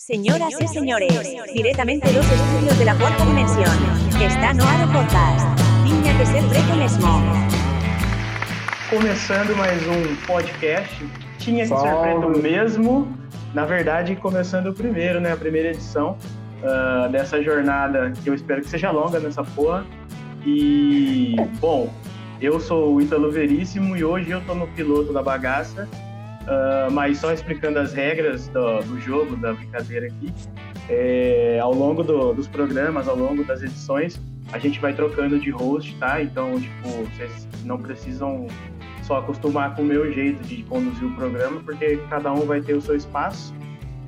Señoras y señores, directamente dos estudios de la cuarta dimensión, está no ar o podcast. Tinha que ser preto mesmo. Começando mais um podcast, tinha que ser preto mesmo. Na verdade, começando o primeiro, né? A primeira edição ah, dessa jornada que eu espero que seja longa nessa porra. E, bom, eu sou o Ítalo Veríssimo e hoje eu tô no piloto da bagaça. Ah, mas só explicando as regras do, do jogo, da brincadeira aqui. É, ao longo do- dos programas, ao longo das edições, a gente vai trocando de host, tá? Então, tipo, vocês não precisam só acostumar com o meu jeito de conduzir o programa, porque cada um vai ter o seu espaço.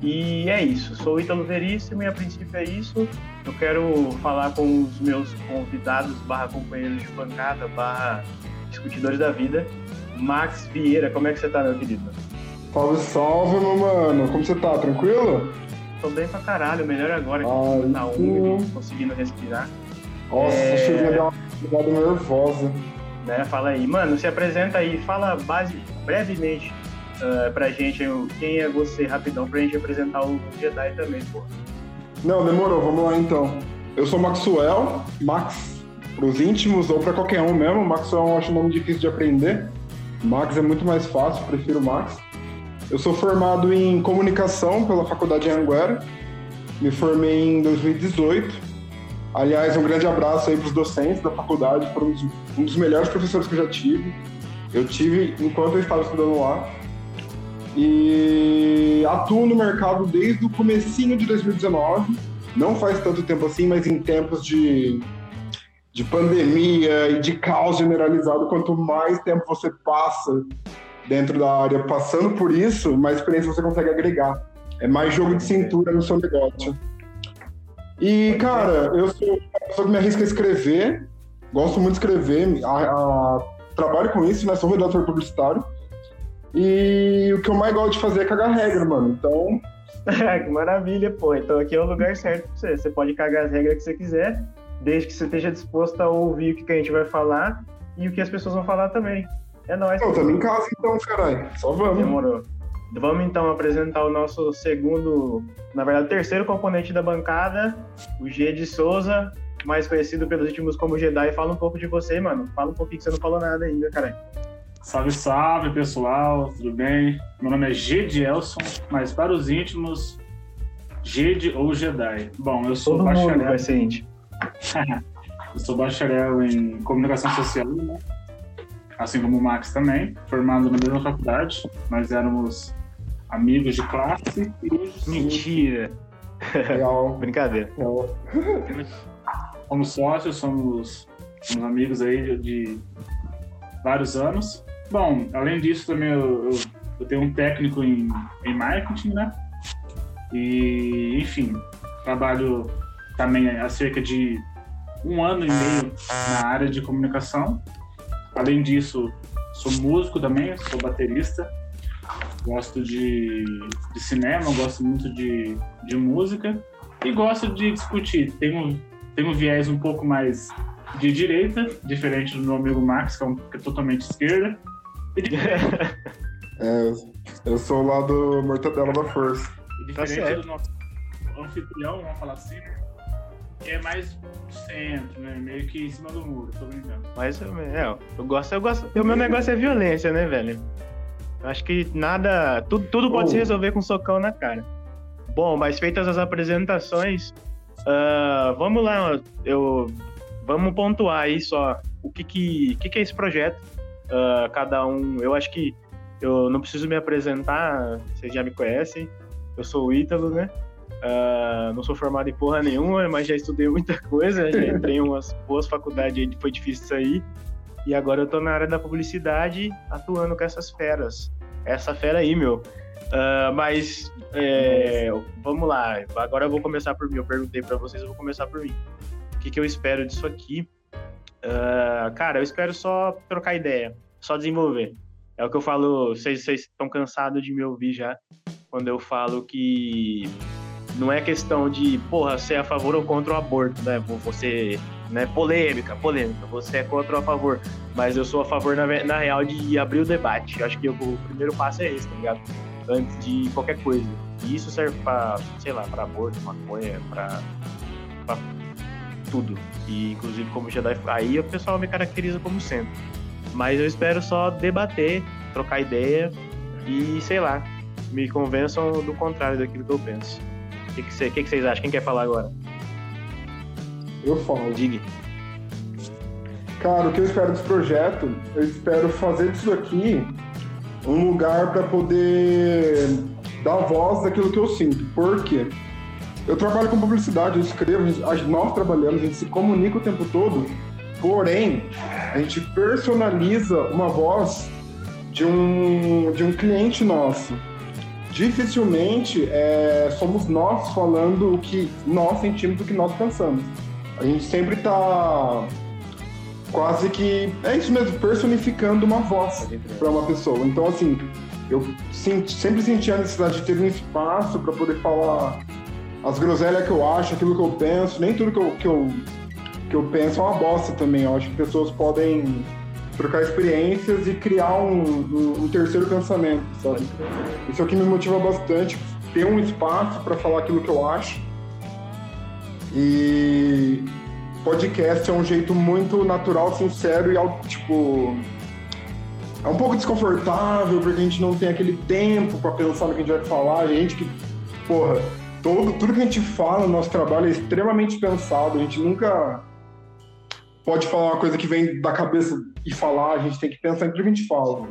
E é isso. Sou Ítalo Veríssimo e a princípio é isso. Eu quero falar com os meus convidados, barra companheiros de bancada, barra discutidores da vida. Max Vieira, como é que você tá, meu querido? Salve, salve, meu mano. Como você tá? Tranquilo? Tô bem pra caralho, melhor agora que Ai, tá sim. úmido, conseguindo respirar. Nossa, É. a chuvinha deu uma pegada nervosa. né? Fala aí, mano, se apresenta aí, fala base, brevemente ah, pra gente quem é você, rapidão, pra gente apresentar o Jedi também, pô. Não, demorou, vamos lá então. Eu sou Maxwell, Max pros íntimos ou pra qualquer um mesmo. Maxwell eu acho um nome difícil de aprender. Max é muito mais fácil, prefiro Max. Eu sou formado em comunicação pela Faculdade Anguera. Me formei em 2018. Aliás, um grande abraço aí pros docentes da faculdade, foram um dos, um dos melhores professores que eu já tive. Eu tive enquanto eu estava estudando lá. E atuo no mercado desde o comecinho de 2019. Não faz tanto tempo assim, mas em tempos de, de pandemia e de caos generalizado, quanto mais tempo você passa dentro da área passando por isso, mais experiência você consegue agregar. É mais jogo de cintura no seu negócio. E, cara, eu sou uma pessoa que me arrisca a escrever, gosto muito de escrever, a- a- trabalho com isso, né? Sou redator publicitário. E o que eu mais gosto de fazer é cagar regra, mano. Então, que maravilha, pô. Então aqui é o lugar certo pra você. Você pode cagar as regras que você quiser, desde que você esteja disposto a ouvir o que que a gente vai falar e o que as pessoas vão falar também. É nóis. eu também em casa, então, caralho. Só vamos. Demorou. Vamos então apresentar o nosso segundo, na verdade, o terceiro componente da bancada, o G de Souza, mais conhecido pelos últimos como Jedi. Fala um pouco de você, mano. Fala um pouquinho que você não falou nada ainda, cara. Salve, salve, pessoal, tudo bem? Meu nome é Gede Elson, mas para os íntimos, Gede ou Jedi. Bom, eu sou Todo mundo bacharel, vai ser íntimo. eu sou bacharel em comunicação social, né? Assim como o Max também, formado na mesma faculdade. Nós éramos amigos de classe e hoje Mentira. Real, Brincadeira. real. somos sócios, somos, somos amigos aí de, de vários anos. Bom, além disso também eu, eu, eu tenho um técnico em, em marketing, né? E, enfim, trabalho também há cerca de um ano e meio na área de comunicação. Além disso, sou músico também, sou baterista. Gosto de, de cinema, gosto muito de, de música e gosto de discutir. Tenho, tenho um viés um pouco mais de direita, diferente do meu amigo Max, que é, um, que é totalmente esquerda. É, eu sou o lado mortadela da força. e Tá diferente certo. do nosso anfitrião, vamos falar assim, que é mais centro, né? Meio que em cima do muro, tô brincando. Mas é, eu gosto, eu gosto. O meu negócio é violência, né, velho? Eu acho que nada. Tudo, tudo pode Oh. se resolver com um socão na cara. Bom, mas feitas as apresentações, ah, vamos lá, eu vamos pontuar aí só o que que, que, que é esse projeto. Ah, cada um, eu acho que eu não preciso me apresentar, vocês já me conhecem. Eu sou o Ítalo, né? Ah, não sou formado em porra nenhuma, mas já estudei muita coisa, já entrei em umas boas faculdades aí, foi difícil sair. E agora eu tô na área da publicidade, atuando com essas feras. Essa fera aí, meu. Ah, mas, é, vamos lá. Agora eu vou começar por mim. Eu perguntei pra vocês, eu vou começar por mim. O que, que eu espero disso aqui? Ah, cara, eu espero só trocar ideia, só desenvolver. É o que eu falo, vocês estão cansados de me ouvir já, quando eu falo que não é questão de, porra, você é a favor ou contra o aborto, né? Você, né, polêmica, polêmica, você é contra ou a favor. Mas eu sou a favor, na, na real, de abrir o debate. Eu acho que o, o primeiro passo é esse, tá ligado? Antes de qualquer coisa. E isso serve para, sei lá, para aborto, maconha, para tudo. E inclusive como Jedi, aí o pessoal me caracteriza como centro. Mas eu espero só debater, trocar ideia e, sei lá, me convençam do contrário daquilo que eu penso. O que, que, cê, que, que vocês acham? Quem quer falar agora? Eu falo. Diga. Cara, o que eu espero desse projeto, eu espero fazer disso aqui um lugar para poder dar voz daquilo que eu sinto. Por quê? Eu trabalho com publicidade, eu escrevo, nós trabalhamos, a gente se comunica o tempo todo, porém, a gente personaliza uma voz de um, de um cliente nosso. Dificilmente é, somos nós falando o que nós sentimos, o que nós pensamos. A gente sempre está quase que, é isso mesmo, personificando uma voz para uma pessoa. Então, assim, eu sempre senti a necessidade de ter um espaço para poder falar as groselhas que eu acho, aquilo que eu penso, nem tudo que eu, que eu, que eu penso é uma bosta também. Eu acho que pessoas podem trocar experiências e criar um, um, um terceiro pensamento, sabe? Isso é o que me motiva bastante, ter um espaço para falar aquilo que eu acho. E podcast é um jeito muito natural, sincero e tipo é um pouco desconfortável porque a gente não tem aquele tempo para pensar no que a gente vai falar, a gente que porra, todo tudo que a gente fala no nosso trabalho é extremamente pensado, a gente nunca pode falar uma coisa que vem da cabeça e falar, a gente tem que pensar em que a gente fala.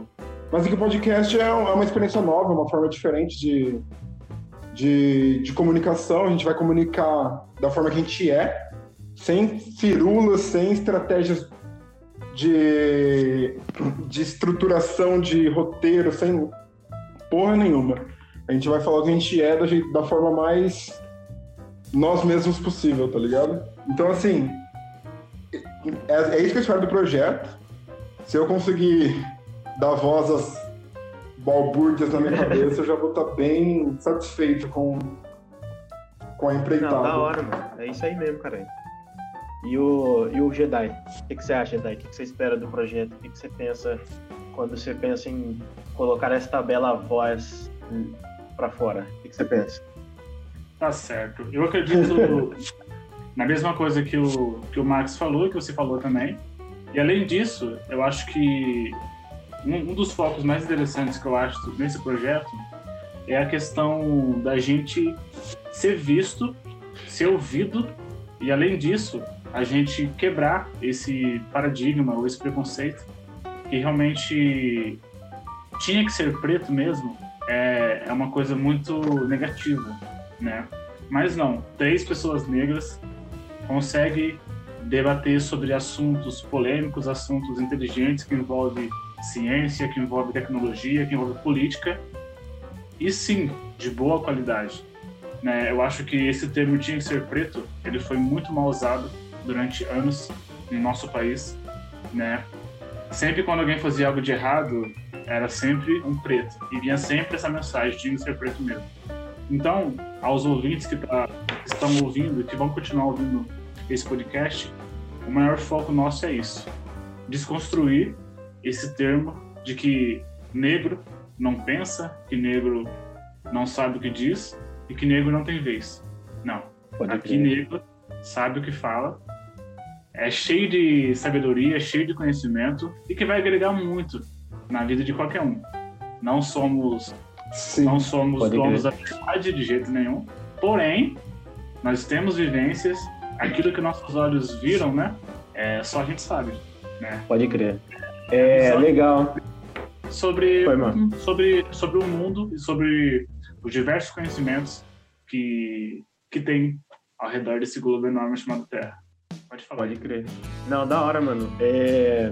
Mas aqui o podcast é, é uma experiência nova, uma forma diferente de, de, de comunicação. A gente vai comunicar da forma que a gente é, sem firulas, sem estratégias de, de estruturação de roteiro, sem porra nenhuma. A gente vai falar o que a gente é da, da forma mais nós mesmos possível, tá ligado? Então, assim, é, é isso que eu espero do projeto. Se eu conseguir dar voz às balbúrdias na minha cabeça, eu já vou estar tá bem satisfeito com, com a empreitada. Não, da hora, mano. É isso aí mesmo, cara. E o, e o Jedi? O que, que você acha, Jedi? O que, que você espera do projeto? O que, que você pensa quando você pensa em colocar esta bela voz para fora? O que, que você pensa? Tá certo. Eu acredito na mesma coisa que o, que o Max falou, que você falou também. E além disso, eu acho que um, um dos focos mais interessantes que eu acho nesse projeto é a questão da gente ser visto, ser ouvido e além disso, a gente quebrar esse paradigma ou esse preconceito que realmente tinha que ser preto mesmo é, é uma coisa muito negativa, né? Mas não, três pessoas negras consegue debater sobre assuntos polêmicos, assuntos inteligentes que envolvem ciência, que envolve tecnologia, que envolve política, e sim, de boa qualidade. Né? Eu acho que esse termo tinha que ser preto, ele foi muito mal usado durante anos no nosso país, né? Sempre quando alguém fazia algo de errado, era sempre um preto. E vinha sempre essa mensagem, tinha que ser preto mesmo. Então, aos ouvintes que, tá, que estão ouvindo, que vão continuar ouvindo esse podcast, o maior foco nosso é isso: desconstruir esse termo de que negro não pensa, que negro não sabe o que diz e que negro não tem vez. Não. Pode Aqui crer. negro sabe o que fala, é cheio de sabedoria, é cheio de conhecimento e que vai agregar muito na vida de qualquer um. Não somos Sim, não somos donos da verdade de jeito nenhum, porém nós temos vivências aquilo que nossos olhos viram, né? É, só a gente sabe, né? Pode crer. É legal. Sobre, sobre, sobre o mundo e sobre os diversos conhecimentos que, que tem ao redor desse globo enorme chamado Terra. Pode falar. Pode crer. Não, da hora, mano. É...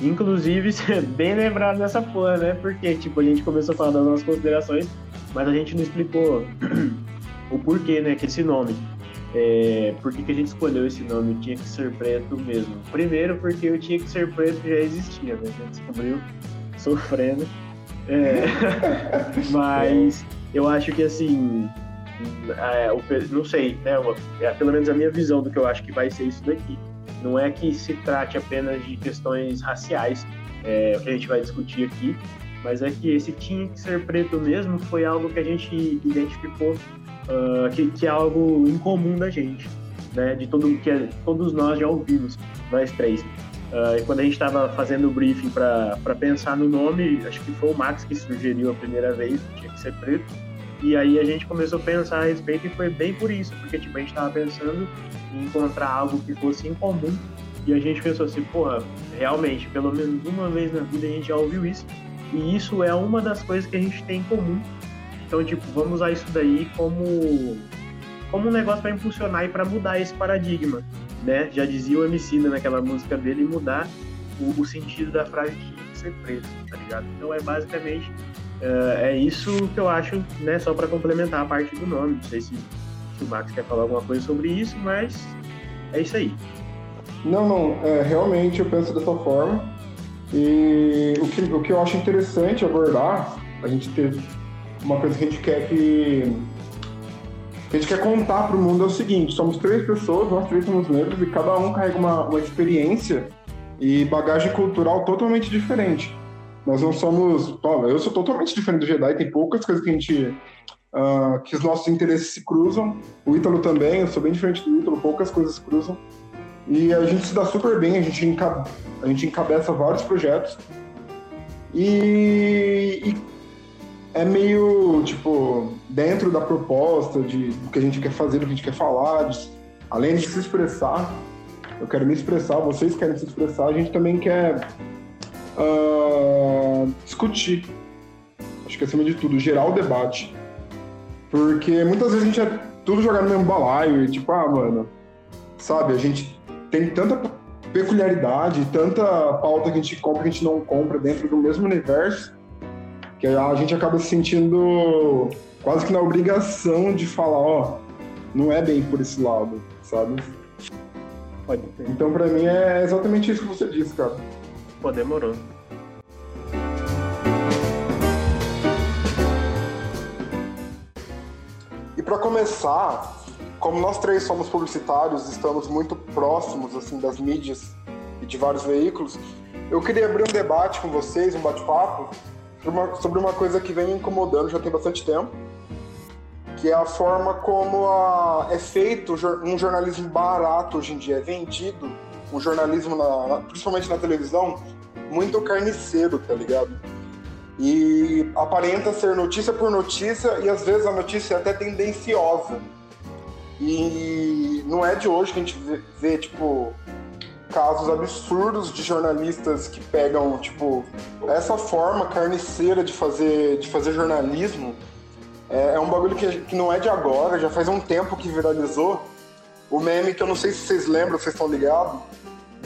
Inclusive, bem lembrado dessa porra, né? Porque, tipo, a gente começou a falar das nossas considerações, mas a gente não explicou o porquê, né? Que esse nome. É, por que, que a gente escolheu esse nome? Tinha que ser preto mesmo. Primeiro, porque o tinha que ser preto já existia, né? A gente descobriu sofrendo. É, mas eu acho que assim. É, não sei, né? É, pelo menos a minha visão do que eu acho que vai ser isso daqui. Não é que se trate apenas de questões raciais, é, que a gente vai discutir aqui, mas é que esse tinha que ser preto mesmo foi algo que a gente identificou uh, que, que, é algo incomum da gente, né? De todo que é, todos nós já ouvimos, nós três. Uh, e quando a gente estava fazendo o briefing para pensar no nome, acho que foi o Max que sugeriu a primeira vez, tinha que ser preto. E aí a gente começou a pensar a respeito e foi bem por isso, porque tipo, a gente estava pensando em encontrar algo que fosse incomum e a gente pensou assim, porra, realmente, pelo menos uma vez na vida a gente já ouviu isso e isso é uma das coisas que a gente tem em comum. Então, tipo, vamos usar isso daí como como um negócio para impulsionar e para mudar esse paradigma, né? Já dizia o MC naquela música dele mudar o, o sentido da frase de ser preto, tá ligado? Então é basicamente uh, é isso que eu acho, né? Só para complementar a parte do nome. Não sei se, se, o Max quer falar alguma coisa sobre isso, mas é isso aí. Não, não. É, realmente eu penso dessa forma. E o que, o que eu acho interessante abordar, a gente ter uma coisa que a gente quer que, a gente quer contar para o mundo é o seguinte: somos três pessoas, nós três somos negros e cada um carrega uma, uma experiência e bagagem cultural totalmente diferente. Nós não somos. Eu sou totalmente diferente do Jedi, tem poucas coisas que a gente. Uh, que os nossos interesses se cruzam. O Ítalo também, eu sou bem diferente do Ítalo, poucas coisas se cruzam. E a gente se dá super bem, a gente, enca... a gente encabeça vários projetos. E... e, é meio, tipo, dentro da proposta de, do que a gente quer fazer, do que a gente quer falar, de... além de se expressar, eu quero me expressar, vocês querem se expressar, a gente também quer uh, discutir. Acho que acima de tudo, gerar o debate. Porque muitas vezes a gente é tudo jogado no mesmo balaio e tipo, ah, mano, sabe, a gente tem tanta peculiaridade, tanta pauta que a gente compra que a gente não compra dentro do mesmo universo, que a gente acaba se sentindo quase que na obrigação de falar, ó, não é bem por esse lado, sabe? Pode ter. Então, para mim, é exatamente isso que você disse, cara. Pô, demorou. E para começar, como nós três somos publicitários, estamos muito próximos assim das mídias e de vários veículos, eu queria abrir um debate com vocês, um bate-papo uma, sobre uma coisa que vem me incomodando já tem bastante tempo, que é a forma como a, é feito um jornalismo barato hoje em dia, é vendido um jornalismo, na, principalmente na televisão, muito carniceiro, tá ligado? E aparenta ser notícia por notícia e às vezes a notícia é até tendenciosa. E não é de hoje que a gente vê, vê, tipo, casos absurdos de jornalistas que pegam, tipo, essa forma carniceira de fazer, de fazer jornalismo. É, é um bagulho que, que não é de agora, já faz um tempo que viralizou. O meme que eu não sei se vocês lembram, vocês estão ligados,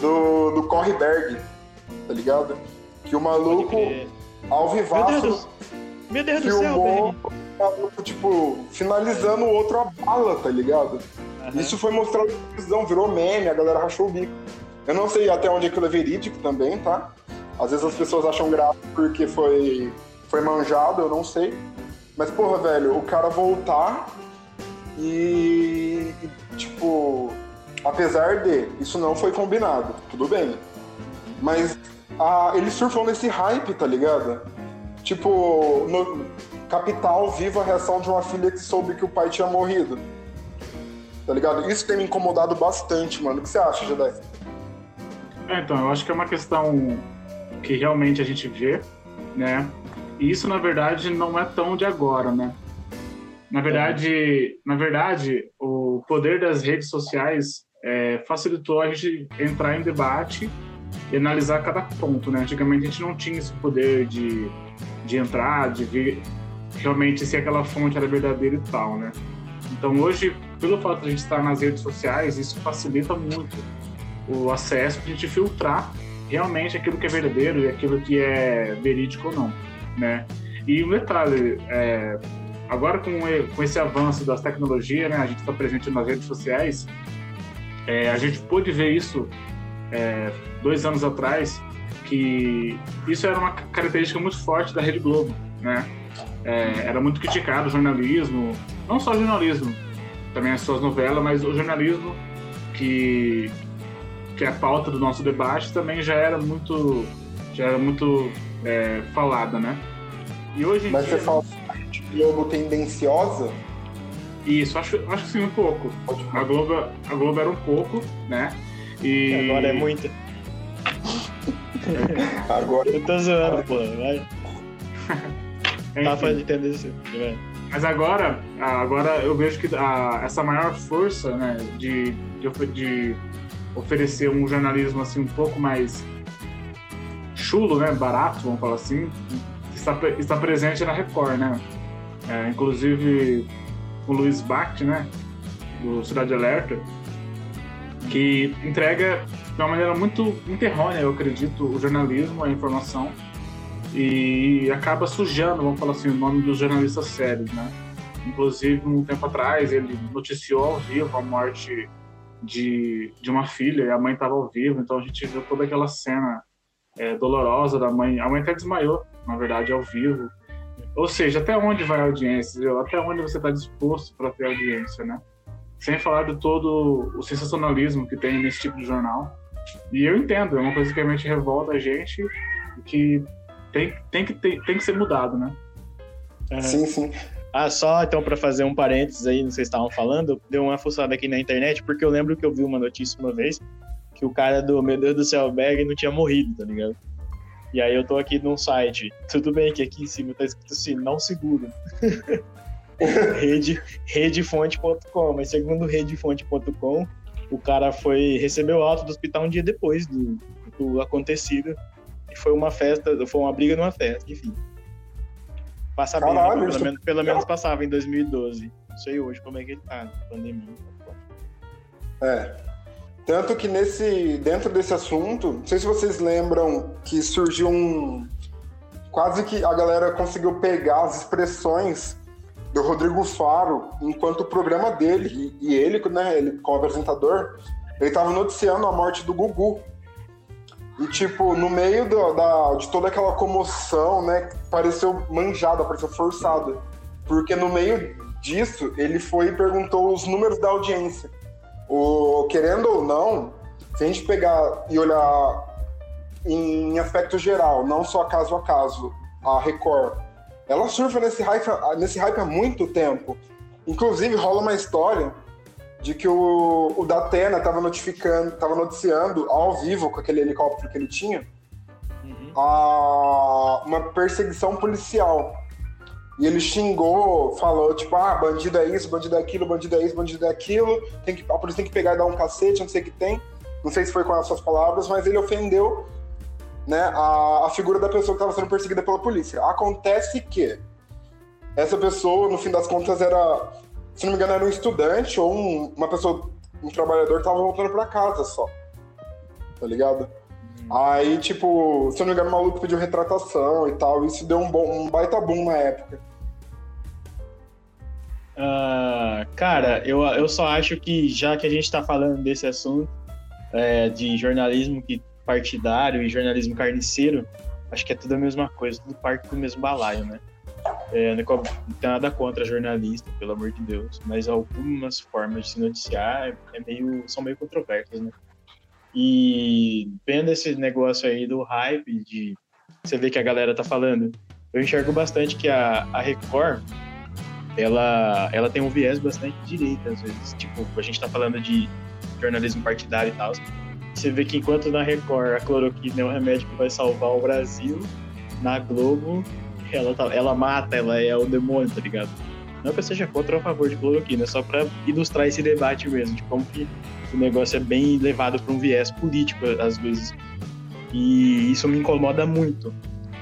do, do Correberg, tá ligado? Que o maluco, ao vivaço, Meu Deus do filmou, céu, tipo, finalizando o outro a bala, tá ligado? Uhum. Isso foi mostrado na televisão, virou meme, a galera rachou o bico. Eu não sei até onde aquilo é verídico também, tá? Às vezes as pessoas acham graça porque foi, foi manjado, eu não sei. Mas, porra, velho, o cara voltar e, e tipo, apesar de isso não foi combinado, tudo bem. Mas a, ele surfou nesse hype, tá ligado? Tipo, no, Capital viva a reação de uma filha que soube que o pai tinha morrido. Tá ligado? Isso tem me incomodado bastante, mano. O que você acha, Jedi? É, então, eu acho que é uma questão que realmente a gente vê, né? E isso, na verdade, não é tão de agora, né? Na verdade, na verdade, o poder das redes sociais é, facilitou a gente entrar em debate e analisar cada ponto, né? Antigamente a gente não tinha esse poder de, de entrar, de ver realmente se aquela fonte era verdadeira e tal, né? Então hoje, pelo fato de a gente estar nas redes sociais, isso facilita muito o acesso para a gente filtrar realmente aquilo que é verdadeiro e aquilo que é verídico ou não, né? E um detalhe, é, agora com, com esse avanço das tecnologias, né, a gente está presente nas redes sociais, é, a gente pôde ver isso é, dois anos atrás, que isso era uma característica muito forte da Rede Globo, né? é, era muito criticado o jornalismo, não só o jornalismo, também as suas novelas, mas o jornalismo que que é a pauta do nosso debate também já era muito já era muito é, falada, né? E hoje Mas dia. você fala de Globo tendenciosa? Isso, acho, acho que sim, um pouco. A Globo, a Globo era um pouco, né? E. Agora é muito. Agora Eu tô zoando, pô. Vai. Rafa de tendência. Mas agora, agora eu vejo que a- essa maior força, né, de, de oferecer um jornalismo assim um pouco mais chulo, né, barato, vamos falar assim, está, está presente na Record, né? É, inclusive o Luiz Bact, né, do Cidade Alerta, que entrega de uma maneira muito interrônea, eu acredito, o jornalismo, a informação e acaba sujando, vamos falar assim, o nome dos jornalistas sérios, né? Inclusive, um tempo atrás, ele noticiou ao vivo a morte de, de uma filha, e a mãe estava ao vivo, então a gente viu toda aquela cena é, dolorosa da mãe. A mãe até desmaiou, na verdade, ao vivo. Ou seja, até onde vai a audiência? entendeu? Até onde você está disposto para ter audiência, né? Sem falar de todo o sensacionalismo que tem nesse tipo de jornal. E eu entendo, é uma coisa que realmente revolta a gente, que tem, tem, que, tem, tem que ser mudado, né? Aham. sim, sim. Ah, só então pra fazer um parênteses aí, não sei se estavam falando, eu dei uma fuçada aqui na internet, porque eu lembro que eu vi uma notícia uma vez que o cara do Meu Deus do Céu Bag não tinha morrido, tá ligado? E aí eu tô aqui num site, tudo bem que aqui em cima tá escrito assim, não seguro. Rede, redefonte.com, mas segundo redefonte.com, o cara foi recebeu alta do hospital um dia depois do, do acontecido. E foi uma festa, foi uma briga numa festa, enfim. Passa bem? Caralho, pelo, menos, pelo menos passava em 2012. Não sei hoje como é que ele tá, pandemia. É. Tanto que nesse, dentro desse assunto, não sei se vocês lembram que surgiu um. Quase que a galera conseguiu pegar as expressões do Rodrigo Faro enquanto o programa dele, e, e ele, né, ele como apresentador, ele tava noticiando a morte do Gugu. E, tipo, no meio do- da, de toda aquela comoção, né, pareceu manjada, pareceu forçada. Porque no meio disso, ele foi e perguntou os números da audiência. O, querendo ou não, se a gente pegar e olhar em aspecto geral, não só caso a caso, a Record, ela surfa nesse hype, nesse hype há muito tempo. Inclusive, rola uma história de que o, o Datena estava notificando, estava noticiando ao vivo com aquele helicóptero que ele tinha, Uhum. a, uma perseguição policial. E ele xingou, falou, tipo, ah, bandido é isso, bandido é aquilo, bandido é isso, bandido é aquilo, tem que, a polícia tem que pegar e dar um cacete, não sei o que tem. Não sei se foi com as suas palavras, mas ele ofendeu né, a, a figura da pessoa que estava sendo perseguida pela polícia. Acontece que essa pessoa, no fim das contas, era, se não me engano, era um estudante ou um- uma pessoa, um trabalhador que estava voltando para casa só. Tá ligado? Aí, tipo, se não me engano, o maluco pediu retratação e tal. Isso deu um, bom, um baita boom na época. Ah, cara, eu, eu só acho que já que a gente está falando desse assunto é, de jornalismo que partidário e jornalismo carniceiro, acho que é tudo a mesma coisa, tudo parte do mesmo balaio, né? É, não tem nada contra jornalista, pelo amor de Deus, mas algumas formas de se noticiar é meio, são meio controversas, né? E vendo esse negócio aí do hype, de você vê que a galera tá falando, eu enxergo bastante que a, a Record ela, ela tem um viés bastante direita, às vezes. Tipo, a gente tá falando de jornalismo partidário e tal. Você vê que enquanto na Record a cloroquina é o remédio que vai salvar o Brasil, na Globo ela, tá- ela mata, ela é o demônio, tá ligado? Não que eu seja contra ou a favor de cloroquina, é só pra ilustrar esse debate mesmo, de como que o negócio é bem levado para um viés político, às vezes. E isso me incomoda muito.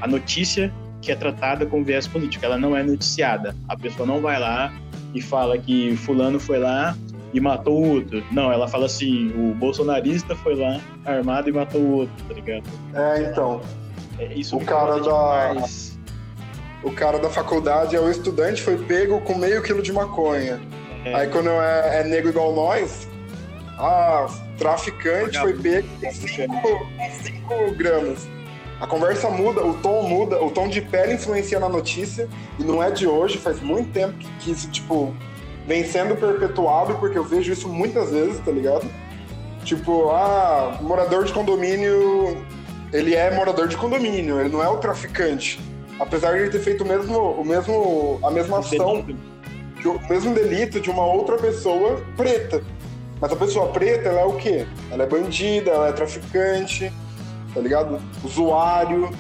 A notícia que é tratada com viés político, ela não é noticiada. A pessoa não vai lá e fala que fulano foi lá e matou o outro. Não, ela fala assim, o bolsonarista foi lá armado e matou o outro, tá ligado? É, então. É, Isso O cara da- demais. O cara da faculdade é o estudante, foi pego com meio quilo de maconha. É. Aí quando é, é negro igual nós, ah, traficante foi pego com Traficante. 5 gramas. A conversa muda, o tom muda, o tom de pele influencia na notícia, e não é de hoje, faz muito tempo que, que isso, tipo, vem sendo perpetuado, porque eu vejo isso muitas vezes, tá ligado? Tipo, ah, morador de condomínio ele é morador de condomínio, ele não é o traficante. Apesar de ele ter feito o mesmo, o mesmo, a mesma ação, de- o mesmo delito de uma outra pessoa preta. Mas a pessoa preta, ela é o quê? Ela é bandida, ela é traficante, tá ligado? Usuário.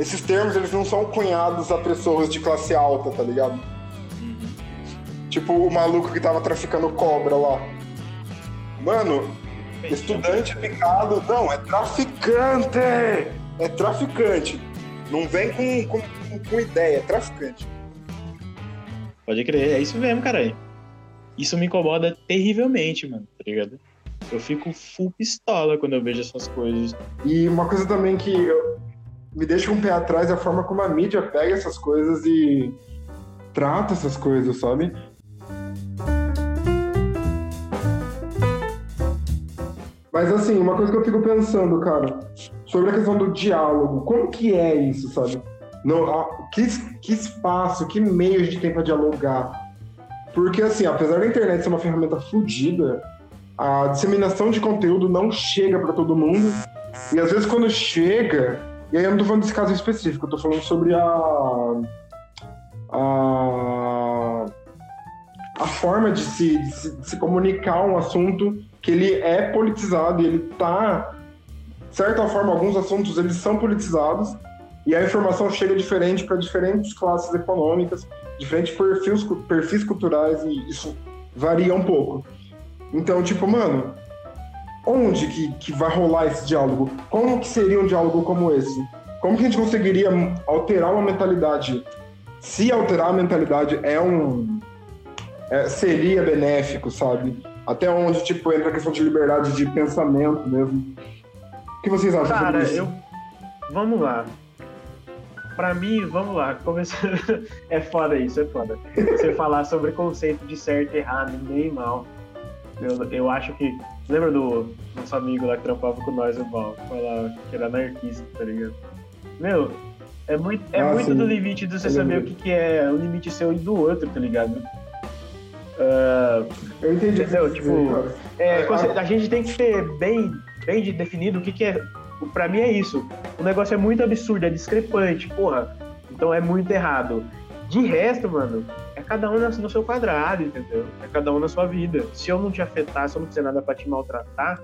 Esses termos, eles não são cunhados a pessoas de classe alta, tá ligado? Tipo o maluco que tava traficando cobra lá. Mano, estudante picado. Não, é traficante! É traficante. Não vem com, com, com- ideia, é traficante. Pode crer, é isso mesmo, caralho. Isso me incomoda terrivelmente, mano, tá ligado? Eu fico full pistola quando eu vejo essas coisas. E uma coisa também que eu- me deixa um pé atrás é a forma como a mídia pega essas coisas e trata essas coisas, sabe? Mas assim, uma coisa que eu fico pensando, cara, sobre a questão do diálogo, como que é isso, sabe? No, a- que, que espaço, que meio a gente tem pra dialogar? Porque assim, apesar da internet ser uma ferramenta fodida, a disseminação de conteúdo não chega pra todo mundo. E às vezes quando chega, e aí eu não tô falando desse caso específico, eu tô falando sobre a. a, a forma de se, de se, de se comunicar um assunto que ele é politizado e ele tá. De certa forma, alguns assuntos eles são politizados e a informação chega diferente para diferentes classes econômicas, diferentes perfis, perfis culturais e isso varia um pouco. Então, tipo, mano, onde que, que vai rolar esse diálogo? Como que seria um diálogo como esse? Como que a gente conseguiria alterar uma mentalidade? Se alterar a mentalidade é um é, seria benéfico, sabe? Até onde tipo entra a questão de liberdade de pensamento mesmo. O que vocês acham Cara, eu. Vamos lá. Pra mim, vamos lá. Começando... é foda isso, é foda. Você falar sobre conceito de certo e errado, nem mal. Eu, eu acho que. Lembra do nosso amigo lá que trampava com nós, o Val? Falar que era anarquista, tá ligado? Meu, é muito, é Ah, muito sim. do limite de você Eu saber o lembro. que, que é o limite seu e do outro, tá ligado? Ah, Eu entendi. o Entendeu? Tipo. É, conce- a- gente tem que ter bem, bem de- definido o que, que é. Pra mim é isso. O negócio é muito absurdo, é discrepante, porra. Então é muito errado. De resto, mano, é cada um no seu quadrado, entendeu? É cada um na sua vida. Se eu não te afetar, se eu não fizer nada pra te maltratar,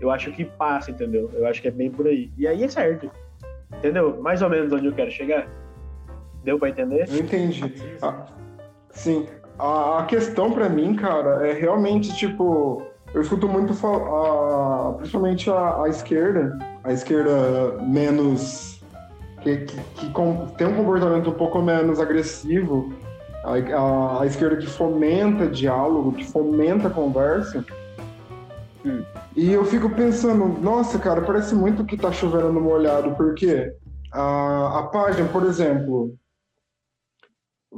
eu acho que passa, entendeu? Eu acho que é bem por aí. E aí é certo. Entendeu? Mais ou menos onde eu quero chegar. Deu pra entender? Eu entendi. Ah, sim. A, a questão pra mim, cara, é realmente tipo. Eu escuto muito, a- principalmente a, a esquerda, a esquerda menos. que, que, que com- tem um comportamento um pouco menos agressivo, a, a- a esquerda que fomenta diálogo, que fomenta conversa. Hum. E eu fico pensando, nossa, cara, parece muito que tá chovendo no molhado, porque a, a página, por exemplo,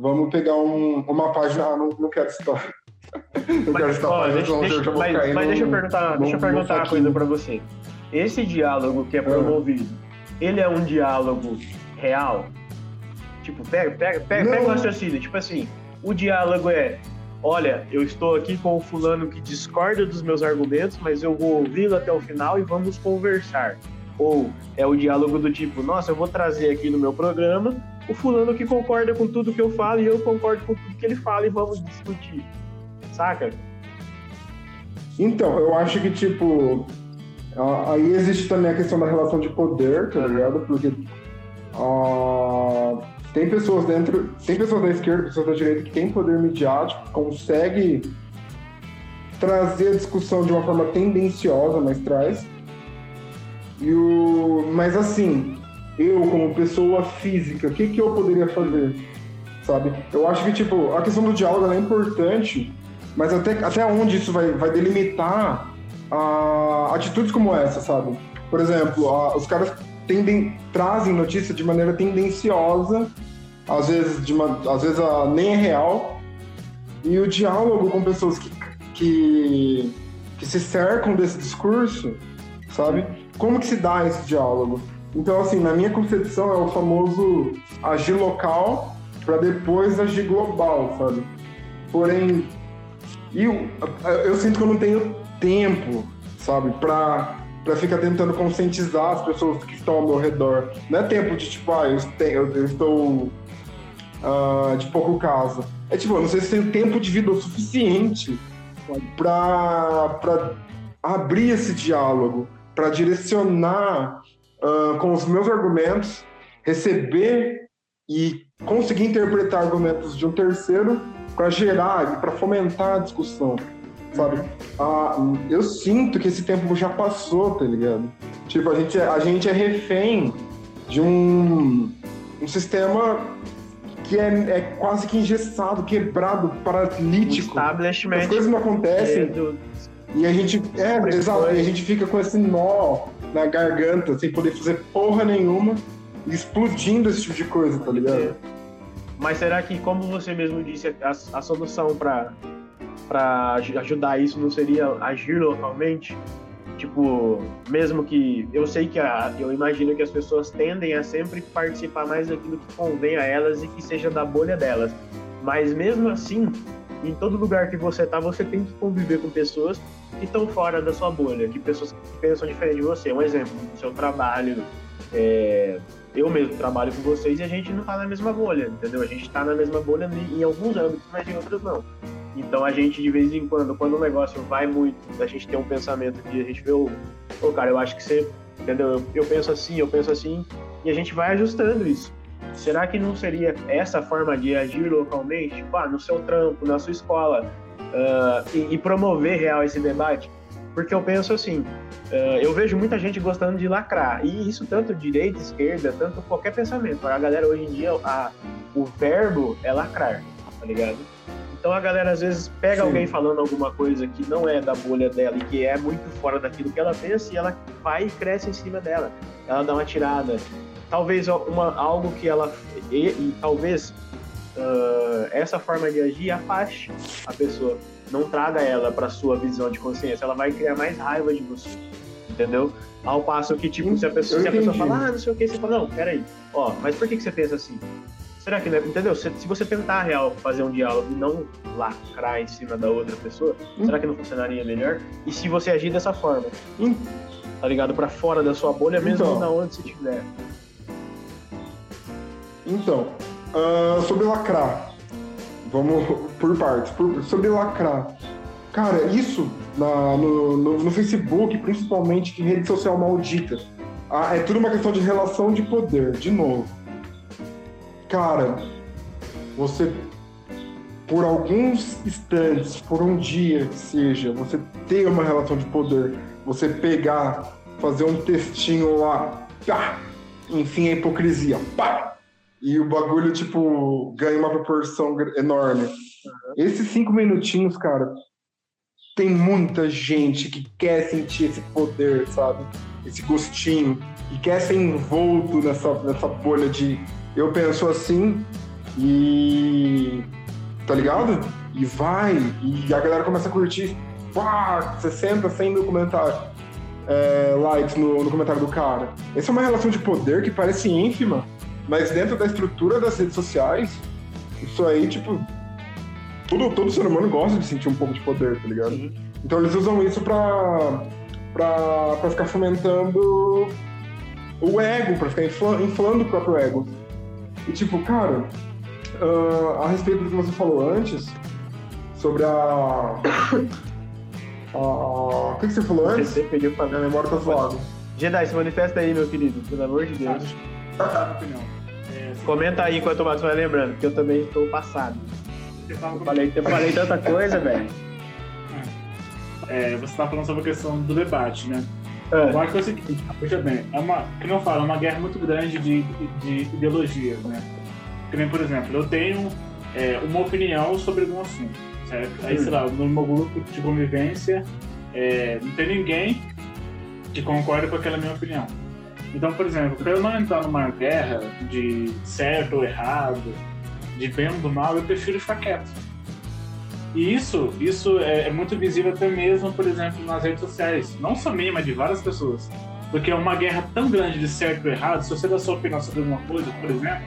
Vamos pegar um- uma página. Ah, não, não quero citar. Mas, ó, deixa, eu mas, mas deixa perguntar, num- deixa eu perguntar uma coisa pra você. Esse diálogo que é promovido, ele é um diálogo real? Tipo, pega, pega, pega, Não. pega o raciocínio. Tipo assim, o diálogo é: olha, eu estou aqui com o fulano que discorda dos meus argumentos, mas eu vou ouvi-lo até o final e vamos conversar. Ou é o diálogo do tipo, nossa, eu vou trazer aqui no meu programa o fulano que concorda com tudo que eu falo e eu concordo com tudo que ele fala e vamos discutir. Saca? Então, eu acho que, tipo. Aí existe também a questão da relação de poder, tá ligado? Porque. ah, tem pessoas dentro. Tem pessoas da esquerda, pessoas da direita que têm poder midiático, consegue trazer a discussão de uma forma tendenciosa, mas traz. E o... Mas assim, eu como pessoa física, o que, que eu poderia fazer? Sabe? Eu acho que, tipo, a questão do diálogo é importante, mas até, até onde isso vai, vai delimitar ah, atitudes como essa, sabe? Por exemplo, ah, os caras tendem, trazem notícia de maneira tendenciosa, às vezes, de uma, às vezes ah, nem é real, e o diálogo com pessoas que, que, que se cercam desse discurso, sabe? Como que se dá esse diálogo? Então, assim, na minha concepção é o famoso agir local para depois agir global, sabe? Porém, eu, eu sinto que eu não tenho tempo, sabe, para para ficar tentando conscientizar as pessoas que estão ao meu redor. Não é tempo de tipo, ah, eu, tenho, eu estou uh, de pouco caso. É tipo, eu não sei se tem tempo de vida o suficiente para abrir esse diálogo, para direcionar uh, com os meus argumentos, receber e conseguir interpretar argumentos de um terceiro para gerar e para fomentar a discussão, sabe? Ah, eu sinto que esse tempo já passou, tá ligado? Tipo, a gente, é, a gente é refém de um, um sistema que é, é quase que engessado, quebrado, paralítico. Establishment. As coisas não acontecem. Do... E a gente. É, exato. E a gente fica com esse nó na garganta, sem poder fazer porra nenhuma, explodindo esse tipo de coisa, tá ligado? Mas será que, como você mesmo disse, a, a solução para ajudar isso não seria agir localmente? Tipo, mesmo que eu sei que a, eu imagino que as pessoas tendem a sempre participar mais daquilo que convém a elas e que seja da bolha delas. Mas mesmo assim, em todo lugar que você tá, você tem que conviver com pessoas que estão fora da sua bolha, que pessoas que pensam diferente de você. Um exemplo, no seu trabalho, é, eu mesmo trabalho com vocês e a gente não tá na mesma bolha, entendeu? A gente tá na mesma bolha em alguns âmbitos, mas em outros não. Então a gente, de vez em quando, quando o negócio vai muito, a gente tem um pensamento de a gente vê, ô, oh, cara, eu acho que você, entendeu? Eu, eu penso assim, eu penso assim, e a gente vai ajustando isso. Será que não seria essa forma de agir localmente, tipo, ah, no seu trampo, na sua escola, uh, e, e, promover real esse debate? Porque eu penso assim, uh, eu vejo muita gente gostando de lacrar, e isso tanto direita, esquerda, tanto qualquer pensamento. A galera hoje em dia, a, o verbo é lacrar, tá ligado? Então a galera às vezes pega Sim. alguém falando alguma coisa que não é da bolha dela e que é muito fora daquilo que ela pensa e ela vai e cresce em cima dela. Ela dá uma tirada. Talvez uma, algo que ela. E, e talvez uh, essa forma de agir afaste a pessoa. Não traga ela para sua visão de consciência. Ela vai criar mais raiva de você. Entendeu? Ao passo que, tipo, se a pessoa, se a pessoa fala, ah, não sei o que, você fala, não, peraí, ó, mas por que, que você pensa assim? será que não é? Entendeu? Se, se você tentar real fazer um diálogo e não lacrar em cima da outra pessoa, hum. será que não funcionaria melhor? E se você agir dessa forma? Hum. Tá ligado? Pra fora da sua bolha, mesmo então, na onde você estiver. Então, uh, sobre lacrar. Vamos por partes. Por, sobre lacrar. Cara, isso na, no, no, no, Facebook, principalmente, que rede social maldita. Ah, é tudo uma questão de relação de poder, de novo cara, você por alguns instantes, por um dia que seja, você ter uma relação de poder, você pegar, fazer um textinho lá, pá, enfim, a hipocrisia, pá, e o bagulho, tipo, ganha uma proporção enorme. Uhum. Esses cinco minutinhos, cara, tem muita gente que quer sentir esse poder, sabe? Esse gostinho, e quer ser envolto nessa, nessa bolha de eu penso assim e. tá ligado? E vai, e a galera começa a curtir, pá, 60, 100 mil comentários, é, likes no, no comentário do cara. Essa é uma relação de poder que parece ínfima, mas dentro da estrutura das redes sociais, isso aí, tipo, todo, todo ser humano gosta de sentir um pouco de poder, tá ligado? Sim. Então eles usam isso pra, pra, pra ficar fomentando o ego, pra ficar inflando o próprio ego. E tipo, cara, uh, a respeito do que você falou antes, sobre a. a o que, que você falou antes? Você pediu pra minha memória tá zoada. Jedi, se manifesta aí, meu querido, pelo amor de Deus. É, Comenta aí enquanto o Max vai lembrando, porque eu também estou passado. Eu falei, eu falei tanta coisa, velho. É, você tá falando sobre a questão do debate, né? É. Eu acho que é o seguinte, veja bem, é uma, que não fala, é uma guerra muito grande de, de ideologias, né? Que nem, por exemplo, eu tenho é, uma opinião sobre algum assunto, certo? Aí, hum. sei lá, no meu grupo de convivência, é, não tem ninguém que concorda com aquela minha opinião. Então, por exemplo, para eu não entrar numa guerra de certo ou errado, de bem ou do mal, eu prefiro ficar quieto e isso, isso é, é, muito visível até mesmo, por exemplo, nas redes sociais. Não só minha, mas de várias pessoas. Porque é uma guerra tão grande de certo e errado, se você dá sua opinião sobre alguma coisa, por exemplo,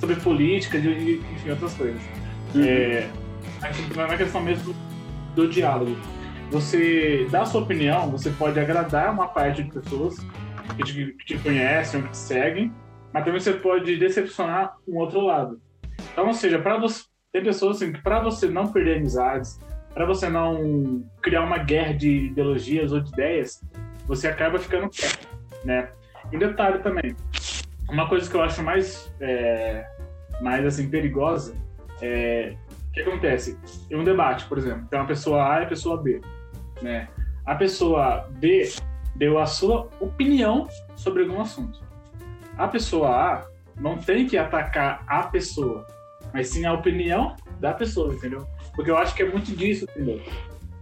sobre política, de, enfim, outras coisas. Uhum. É, na questão mesmo do diálogo. você dá sua opinião, você pode agradar uma parte de pessoas que te, que te conhecem, que te seguem, mas também você pode decepcionar um outro lado. Então, ou seja, para você tem pessoas assim que para você não perder amizades, para você não criar uma guerra de ideologias ou de ideias, você acaba ficando quieto, né? E detalhe também, uma coisa que eu acho mais, é, mais assim perigosa é o que acontece? Em um debate, por exemplo, tem uma pessoa A e a pessoa B, né? A pessoa B deu a sua opinião sobre algum assunto. A pessoa A não tem que atacar a pessoa, mas sim a opinião da pessoa, entendeu? Porque eu acho que é muito disso, entendeu?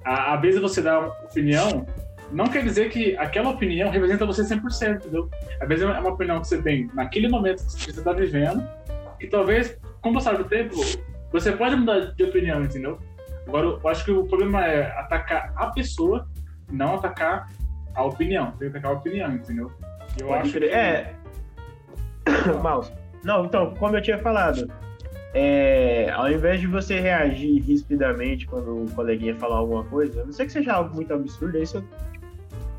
A, a vez de você dar uma opinião, não quer dizer que aquela opinião representa você 100%, entendeu? Às vezes é uma opinião que você tem naquele momento que você está vivendo, e talvez, com o passar do tempo, você pode mudar de opinião, entendeu? Agora, eu acho que o problema é atacar a pessoa, não atacar a opinião. Tem que atacar a opinião, entendeu? Eu pode acho crer. que... É... Mouse. Não, então, como eu tinha falado, é, ao invés de você reagir rispidamente quando o coleguinha falar alguma coisa, a não sei que seja algo muito absurdo, aí se,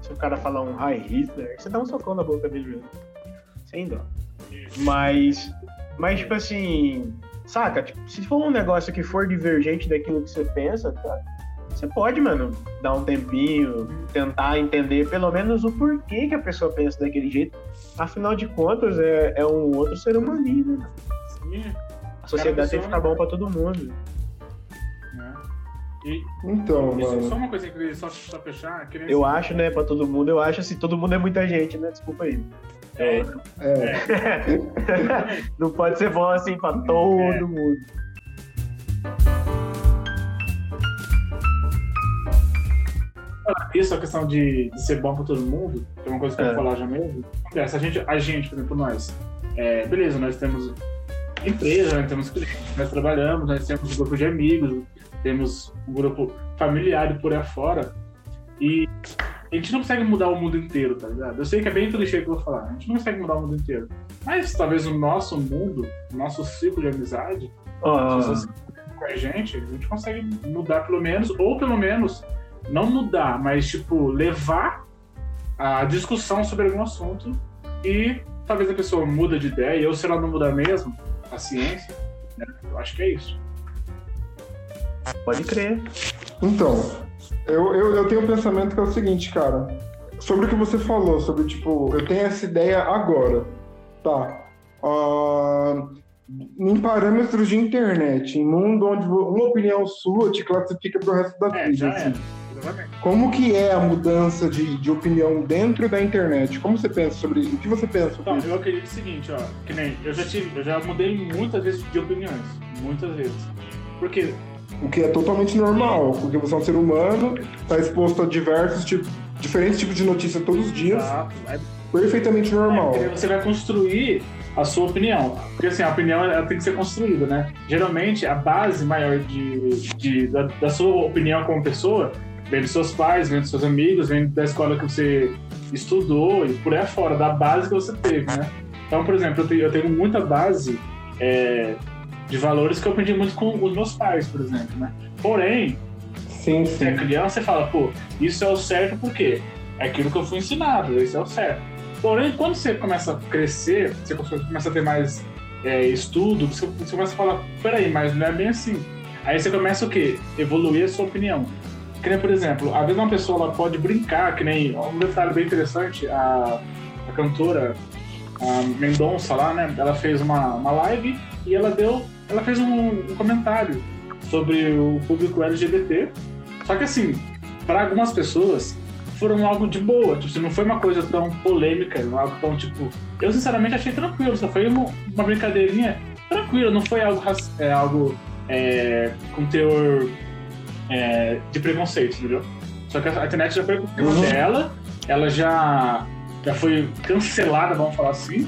se o cara falar um high Hitler, você dá um socão na boca dele mesmo. Sem dó. Mas, mas tipo assim, saca? Tipo, se for um negócio que for divergente daquilo que você pensa, cara, você pode, mano, dar um tempinho, tentar entender pelo menos o porquê que a pessoa pensa daquele jeito. Afinal de contas, é, é um outro ser humaninho, né? Sim. A sociedade tem que ficar bom pra todo mundo. Né? E, então, isso, mano. Só uma coisa que eu queria só, só fechar. Que eu acho, né, pra todo mundo, eu acho assim, todo mundo é muita gente, né? Desculpa aí. É. é. é. Não pode ser bom assim pra todo é. mundo. Isso, a questão de, de, ser bom pra todo mundo, que é uma coisa que eu vou é. falar já mesmo. Acontece, a gente, a gente, por exemplo, nós. É, beleza, nós temos empresa, nós temos clientes, nós trabalhamos, nós temos um grupo de amigos, temos um grupo familiar e por aí fora. E a gente não consegue mudar o mundo inteiro, tá ligado? Eu sei que é bem clichê que eu vou falar, a gente não consegue mudar o mundo inteiro. Mas talvez o nosso mundo, o nosso ciclo de amizade, ah. com a gente, a gente consegue mudar pelo menos, ou pelo menos, não mudar, mas tipo, levar a discussão sobre algum assunto e talvez a pessoa muda de ideia, ou se ela não mudar mesmo, paciência. Né? Eu acho que é isso. Pode crer. Então, eu, eu, eu tenho um pensamento que é o seguinte, cara. Sobre o que você falou, sobre, tipo, eu tenho essa ideia agora. Tá. Uh, em parâmetros de internet, em mundo onde uma opinião sua te classifica pro resto da é, vida. Assim. Como que é a mudança de, de opinião dentro da internet? Como você pensa sobre isso? O que você pensa sobre então, isso? Eu acredito o seguinte, ó, que nem eu já tive, eu já mudei muitas vezes de opiniões, muitas vezes. Porque o que é totalmente normal, porque você é um ser humano, está exposto a diversos tipos, diferentes tipos de notícias todos os dias. Exato. É perfeitamente normal. É, você vai construir a sua opinião. Porque assim, a opinião ela tem que ser construída, né? Geralmente, a base maior de, de da, da, sua opinião como pessoa vem dos seus pais, vem dos seus amigos, vem da escola que você estudou e por aí fora, da base que você teve, né? Então, por exemplo, eu tenho, eu tenho muita base é, de valores que eu aprendi muito com os meus pais, por exemplo, né? Porém, sim, sim. você é criança, você fala, pô, isso é o certo porque é aquilo que eu fui ensinado, isso é o certo. Porém, quando você começa a crescer, você começa a ter mais é, estudo, você, você começa a falar, peraí, mas não é bem assim. Aí você começa o quê? Evoluir a sua opinião. Que nem, por exemplo, às vezes uma pessoa ela pode brincar, que nem um detalhe bem interessante, a, a cantora a Mendonça lá, né? Ela fez uma, uma live e ela deu, ela fez um, um comentário sobre o público LGBT. Só que assim, para algumas pessoas foram algo de boa, tipo, não foi uma coisa tão polêmica, algo tão tipo. Eu sinceramente achei tranquilo, só foi uma, uma brincadeirinha tranquila, não foi algo, é, algo é, com teor é, de preconceito, entendeu? Só que a internet já foi com uhum. dela, ela já, já foi cancelada, vamos falar assim.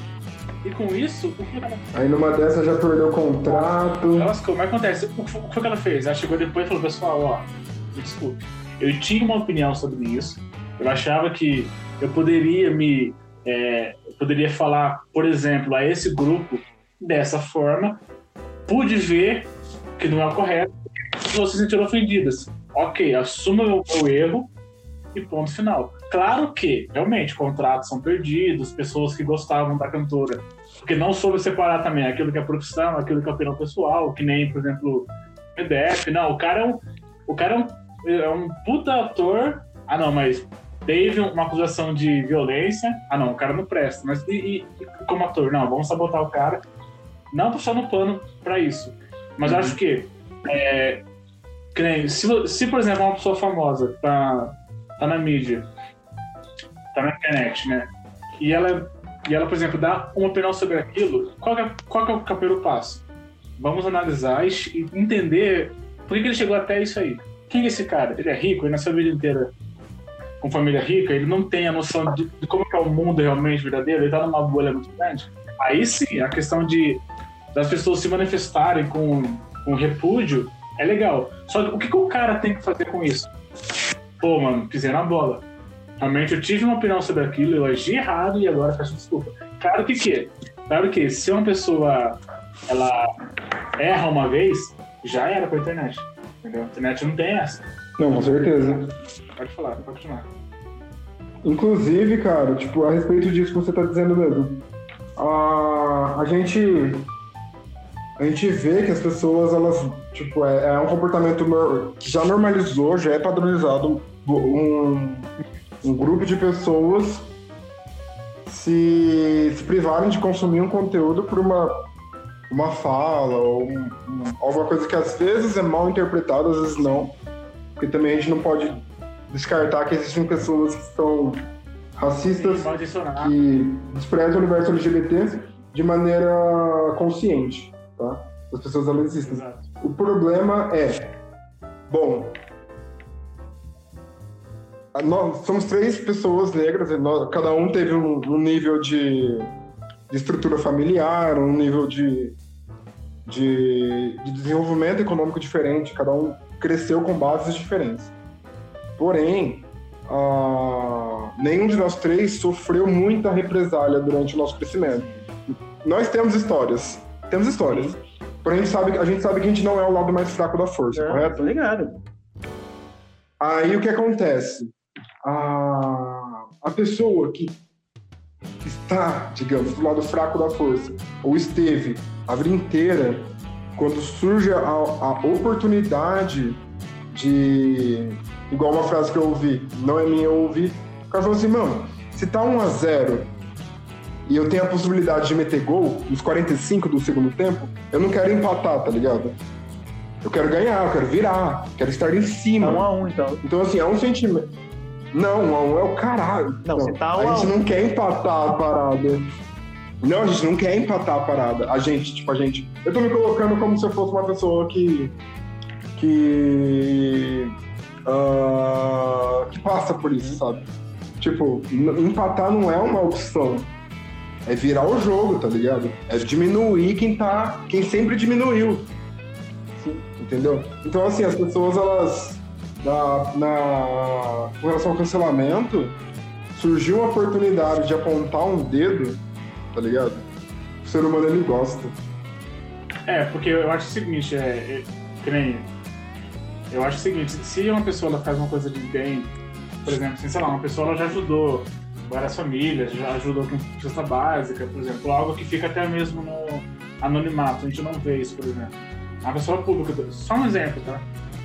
E com isso, o que ela... Aí numa dessa já perdeu o contrato. Ela, como acontece? O que foi que ela fez? Ela chegou depois e falou, pessoal, ó, me desculpe. Eu tinha uma opinião sobre isso. Eu achava que eu poderia me. É, eu poderia falar, por exemplo, a esse grupo dessa forma. Pude ver que não é o correto, pessoas se sentiram ofendidas. ok, assuma o meu erro e ponto final. Claro que, realmente, contratos são perdidos, pessoas que gostavam da cantora, porque não soube separar também aquilo que é profissão, aquilo que é opinião pessoal, que nem, por exemplo, PDF. Não, o cara é um, o cara é um, é um puta ator. Ah, não, mas teve uma acusação de violência. Ah, não, o cara não presta. Mas e, e como ator? Não, vamos sabotar o cara. Não puxando pano para isso. Mas uhum. acho que, é, que nem, se, se, por exemplo, uma pessoa famosa tá, tá na mídia, tá na internet, né? E ela, e ela, por exemplo, dá uma opinião sobre aquilo, qual é, qual é o primeiro passo? Vamos analisar e entender por que ele chegou até isso aí. Quem é esse cara? Ele é rico, ele nasceu a vida inteira com família rica, ele não tem a noção de, de como é o mundo realmente verdadeiro, ele tá numa bolha muito grande. Aí sim, a questão de das pessoas se manifestarem com, com repúdio é legal. Só que o que, que o cara tem que fazer com isso? Pô, mano, pisei na bola. Realmente eu tive uma opinião sobre aquilo, eu agi errado e agora peço desculpa. Claro que que, claro que se uma pessoa ela erra uma vez, já era pra internet. Entendeu? A internet não tem essa. Não, com certeza. Pode falar, pode continuar. Inclusive, cara, tipo, a respeito disso que você tá dizendo mesmo. A, a gente. A gente vê que as pessoas, elas, tipo, é, é um comportamento que já normalizou, já é padronizado um, um grupo de pessoas se, se privarem de consumir um conteúdo por uma, uma fala ou um, um, alguma coisa que às vezes é mal interpretada, às vezes não. Porque também a gente não pode descartar que existem pessoas que são racistas, que desprezam o universo LGBT de maneira consciente, tá? As pessoas elas existem. Exato. O problema é, bom, nós somos três pessoas negras, nós, cada um teve um, um nível de, de, estrutura familiar, um nível de, de, de desenvolvimento econômico diferente, cada um cresceu com bases diferentes. Porém, nenhum de nós três sofreu muita represália durante o nosso crescimento. Nós temos histórias, temos histórias. Porém, a gente sabe, a gente sabe que a gente não é o lado mais fraco da força, é, correto? Tô ligado. Aí o que acontece? A, a pessoa que está, digamos, do lado fraco da força, ou esteve a vida inteira, quando surge a, a oportunidade de igual uma frase que eu ouvi, não é minha, eu ouvi. O cara falou assim, mano, se tá 1 a 0 e eu tenho a possibilidade de meter gol nos 45 do segundo tempo, eu não quero empatar, tá ligado? Eu quero ganhar, eu quero virar, quero estar em cima. É 1 a 1 então. Então, assim, é um sentimento. Não, 1 a 1 é o caralho. Não, você tá 1 a, a gente não quer empatar a parada. Não, a gente não quer empatar a parada. A gente, tipo, a gente. Eu tô me colocando como se eu fosse uma pessoa que. que uh, que passa por isso, sabe? Tipo, empatar não é uma opção. É virar o jogo, tá ligado? É diminuir quem tá. quem sempre diminuiu. Entendeu? Então assim, as pessoas elas. Na, na, com relação ao cancelamento, surgiu uma oportunidade de apontar um dedo, tá ligado? O ser humano ele gosta. É, porque eu acho o seguinte, é, é que nem eu acho o seguinte, se uma pessoa ela faz uma coisa de bem, por exemplo, assim, sei lá, uma pessoa ela já ajudou várias famílias, já ajudou com cesta básica, por exemplo, algo que fica até mesmo no anonimato, a gente não vê isso, por exemplo. Uma pessoa pública, só um exemplo, tá?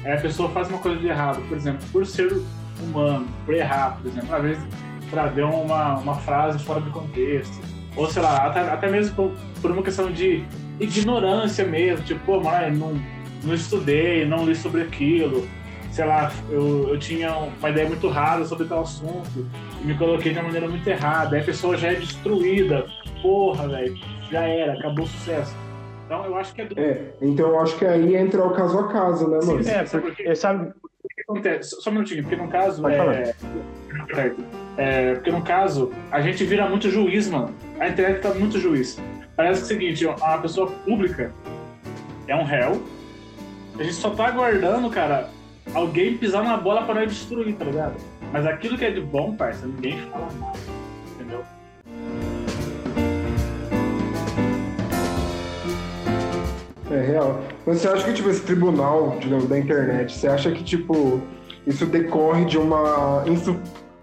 É, a pessoa faz uma coisa de errado, por exemplo, por ser humano, por errar, por exemplo, às vezes pra ver uma, uma frase fora do contexto, ou sei lá, até, até mesmo por, por uma questão de ignorância mesmo, tipo, pô, mano, não não estudei, não li sobre aquilo. Sei lá, eu, eu tinha uma ideia muito rasa sobre tal assunto e me coloquei de uma maneira muito errada. Aí a pessoa já é destruída. Porra, velho, já era, acabou o sucesso. Então eu acho que é. Do... É, então eu acho que aí entra o caso a caso, né, mano? Sim, é, porque, sabe. O que acontece? Só um minutinho, porque no caso. é... É, porque no caso, a gente vira muito juiz, mano. A internet tá muito juiz. Parece que é o seguinte, uma pessoa pública é um réu, a gente só tá aguardando, cara, alguém pisar na bola para nós destruir, tá ligado? Mas aquilo que é de bom, parça, ninguém fala nada. Entendeu? É real. Mas você acha que, tipo, esse tribunal, digamos, da internet, você acha que, tipo, isso decorre de uma, insu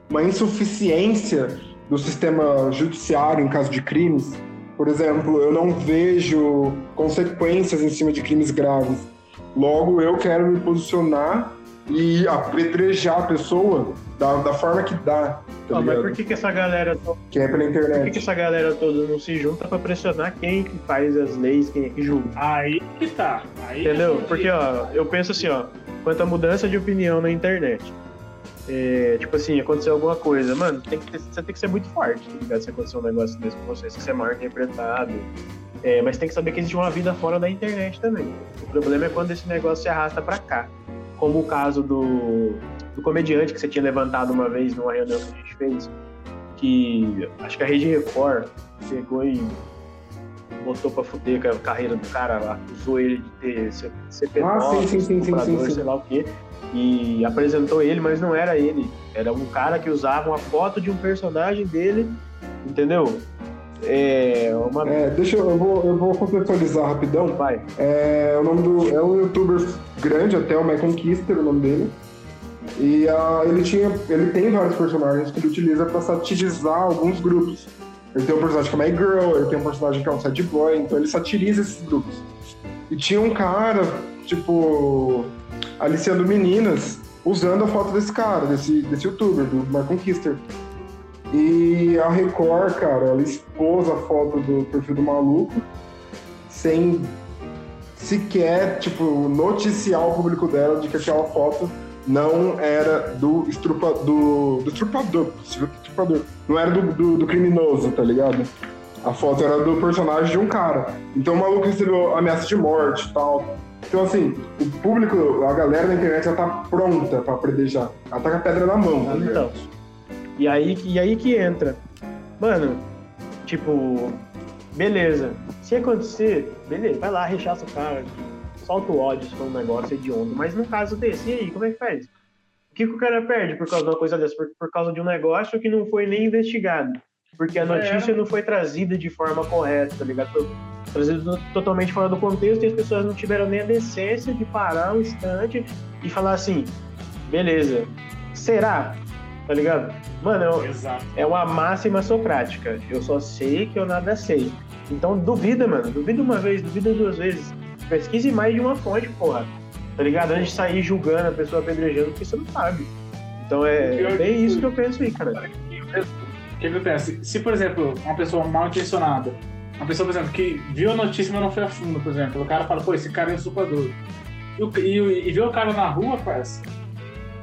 uma insuficiência do sistema judiciário em caso de crimes? Por exemplo, eu não vejo consequências em cima de crimes graves. Logo, eu quero me posicionar e apedrejar a pessoa da, da forma que dá. Tá Ah, mas por que, que essa galera to- Que é pela por que, que internet. essa galera toda não se junta pra pressionar quem que faz as leis, quem é que julga? Aí que tá. Aí Entendeu? que- Porque, ó, eu penso assim, ó, quanto à mudança de opinião na internet. É, tipo assim, aconteceu alguma coisa, mano, tem que ter- você tem que ser muito forte, tá ligado? Se acontecer um negócio desse com você, se você é mal interpretado. É, mas tem que saber que existe uma vida fora da internet também. O problema é quando esse negócio se arrasta pra cá. Como o caso do, do comediante que você tinha levantado uma vez numa reunião que a gente fez, que acho que a Rede Record pegou e botou pra fuder com a carreira do cara lá, acusou ele de ter ser, ser Ah, sim, sim, sim, sim. sei lá o quê. E apresentou ele, mas não era ele. Era um cara que usava uma foto de um personagem dele, entendeu? É uma. É, deixa eu, eu vou, eu vou contextualizar rapidão. Vai. É, o nome do, é um youtuber grande até, o Michael Kister, o nome dele. E ah, ele, tinha, ele tem vários personagens que ele utiliza pra satirizar alguns grupos. Ele tem um personagem que é My Girl, ele tem um personagem que é um sad boy, então ele satiriza esses grupos. E tinha um cara, tipo, aliciando meninas, usando a foto desse cara, desse, desse youtuber, do Michael Kister. E a Record, cara, ela expôs a foto do perfil do maluco sem sequer, tipo, noticiar o público dela de que aquela foto não era do, estrupa, do, do estrupador, possível estrupador. Não era do, do, do criminoso, tá ligado? A foto era do personagem de um cara. Então o maluco recebeu ameaça de morte e tal. Então, assim, o público, a galera da internet já tá pronta pra predejar. Ela tá com a pedra na mão, tá ligado? Então. E aí, e aí que entra. Mano, tipo, beleza. Se acontecer, beleza, vai lá, rechaça o cara, solta o ódio se for um negócio hediondo. Mas no caso desse, e aí, como é que faz? O que, que o cara perde por causa de uma coisa dessa? Por, por causa de um negócio que não foi nem investigado. Porque a notícia não foi trazida de forma correta, tá ligado? Foi trazido totalmente fora do contexto e as pessoas não tiveram nem a decência de parar um instante e falar assim, beleza, será? Tá ligado? Mano, eu, é uma máxima socrática. Eu só sei que eu nada sei. Então duvida, mano. Duvida uma vez, duvida duas vezes. Pesquise mais de uma fonte, porra. Tá ligado? Antes de sair julgando a pessoa apedrejando, porque você não sabe. Então é, é bem isso que eu penso aí, cara. O que acontece? Se, por exemplo, uma pessoa mal intencionada, uma pessoa, por exemplo, que viu a notícia, mas não foi a fundo, por exemplo, o cara fala, pô, esse cara é estuprador. E, e, e viu o cara na rua, parça,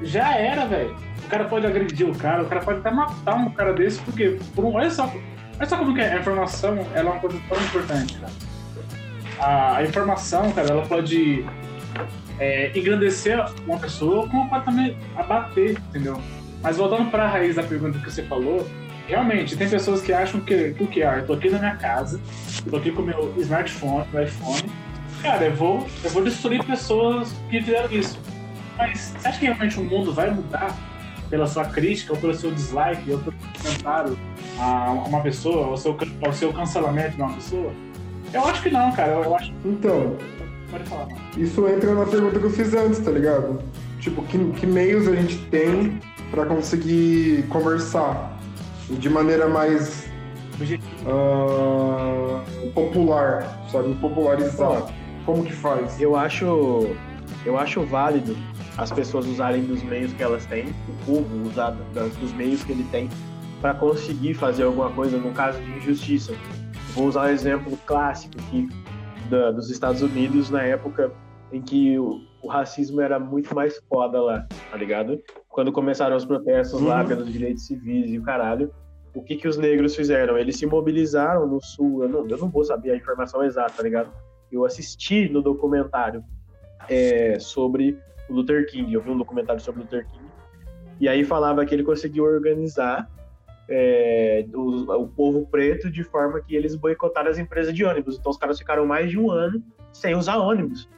já era, velho. O cara pode agredir o cara, o cara pode até matar um cara desse, porque, por um, olha só, olha só como que a informação ela é uma coisa tão importante, cara. A, informação, cara, ela pode é, engrandecer uma pessoa, como pode também abater, entendeu? Mas voltando para a raiz da pergunta que você falou, realmente, tem pessoas que acham que, que o que? Ah, eu tô aqui na minha casa, eu tô aqui com o meu smartphone, meu iPhone, cara, eu vou, eu vou destruir pessoas que fizeram isso. Mas você acha que realmente o mundo vai mudar pela sua crítica, ou pelo seu dislike, ou pelo seu comentário a uma pessoa, ou seu, ao seu cancelamento de uma pessoa? Eu acho que não, cara. Eu, eu acho que Então, pode falar, mano. isso entra na pergunta que eu fiz antes, tá ligado? Tipo, que, que meios a gente tem pra conseguir conversar de maneira mais ah, popular, sabe? Popularizar. Como que faz? Eu acho, eu acho válido as pessoas usarem dos meios que elas têm, o povo usar dos meios que ele tem para conseguir fazer alguma coisa no caso de injustiça. Vou usar um exemplo clássico aqui da- dos Estados Unidos na época em que o, o racismo era muito mais foda lá, tá ligado? Quando começaram os protestos lá Uhum. pelos direitos civis e o caralho, o que que os negros fizeram? Eles se mobilizaram no sul, eu não, eu não vou saber a informação exata, tá ligado? Eu assisti no documentário é, sobre o Luther King, eu vi um documentário sobre o Luther King, e aí falava que ele conseguiu organizar é, o, o povo preto de forma que eles boicotaram as empresas de ônibus. Então os caras ficaram mais de um ano sem usar ônibus.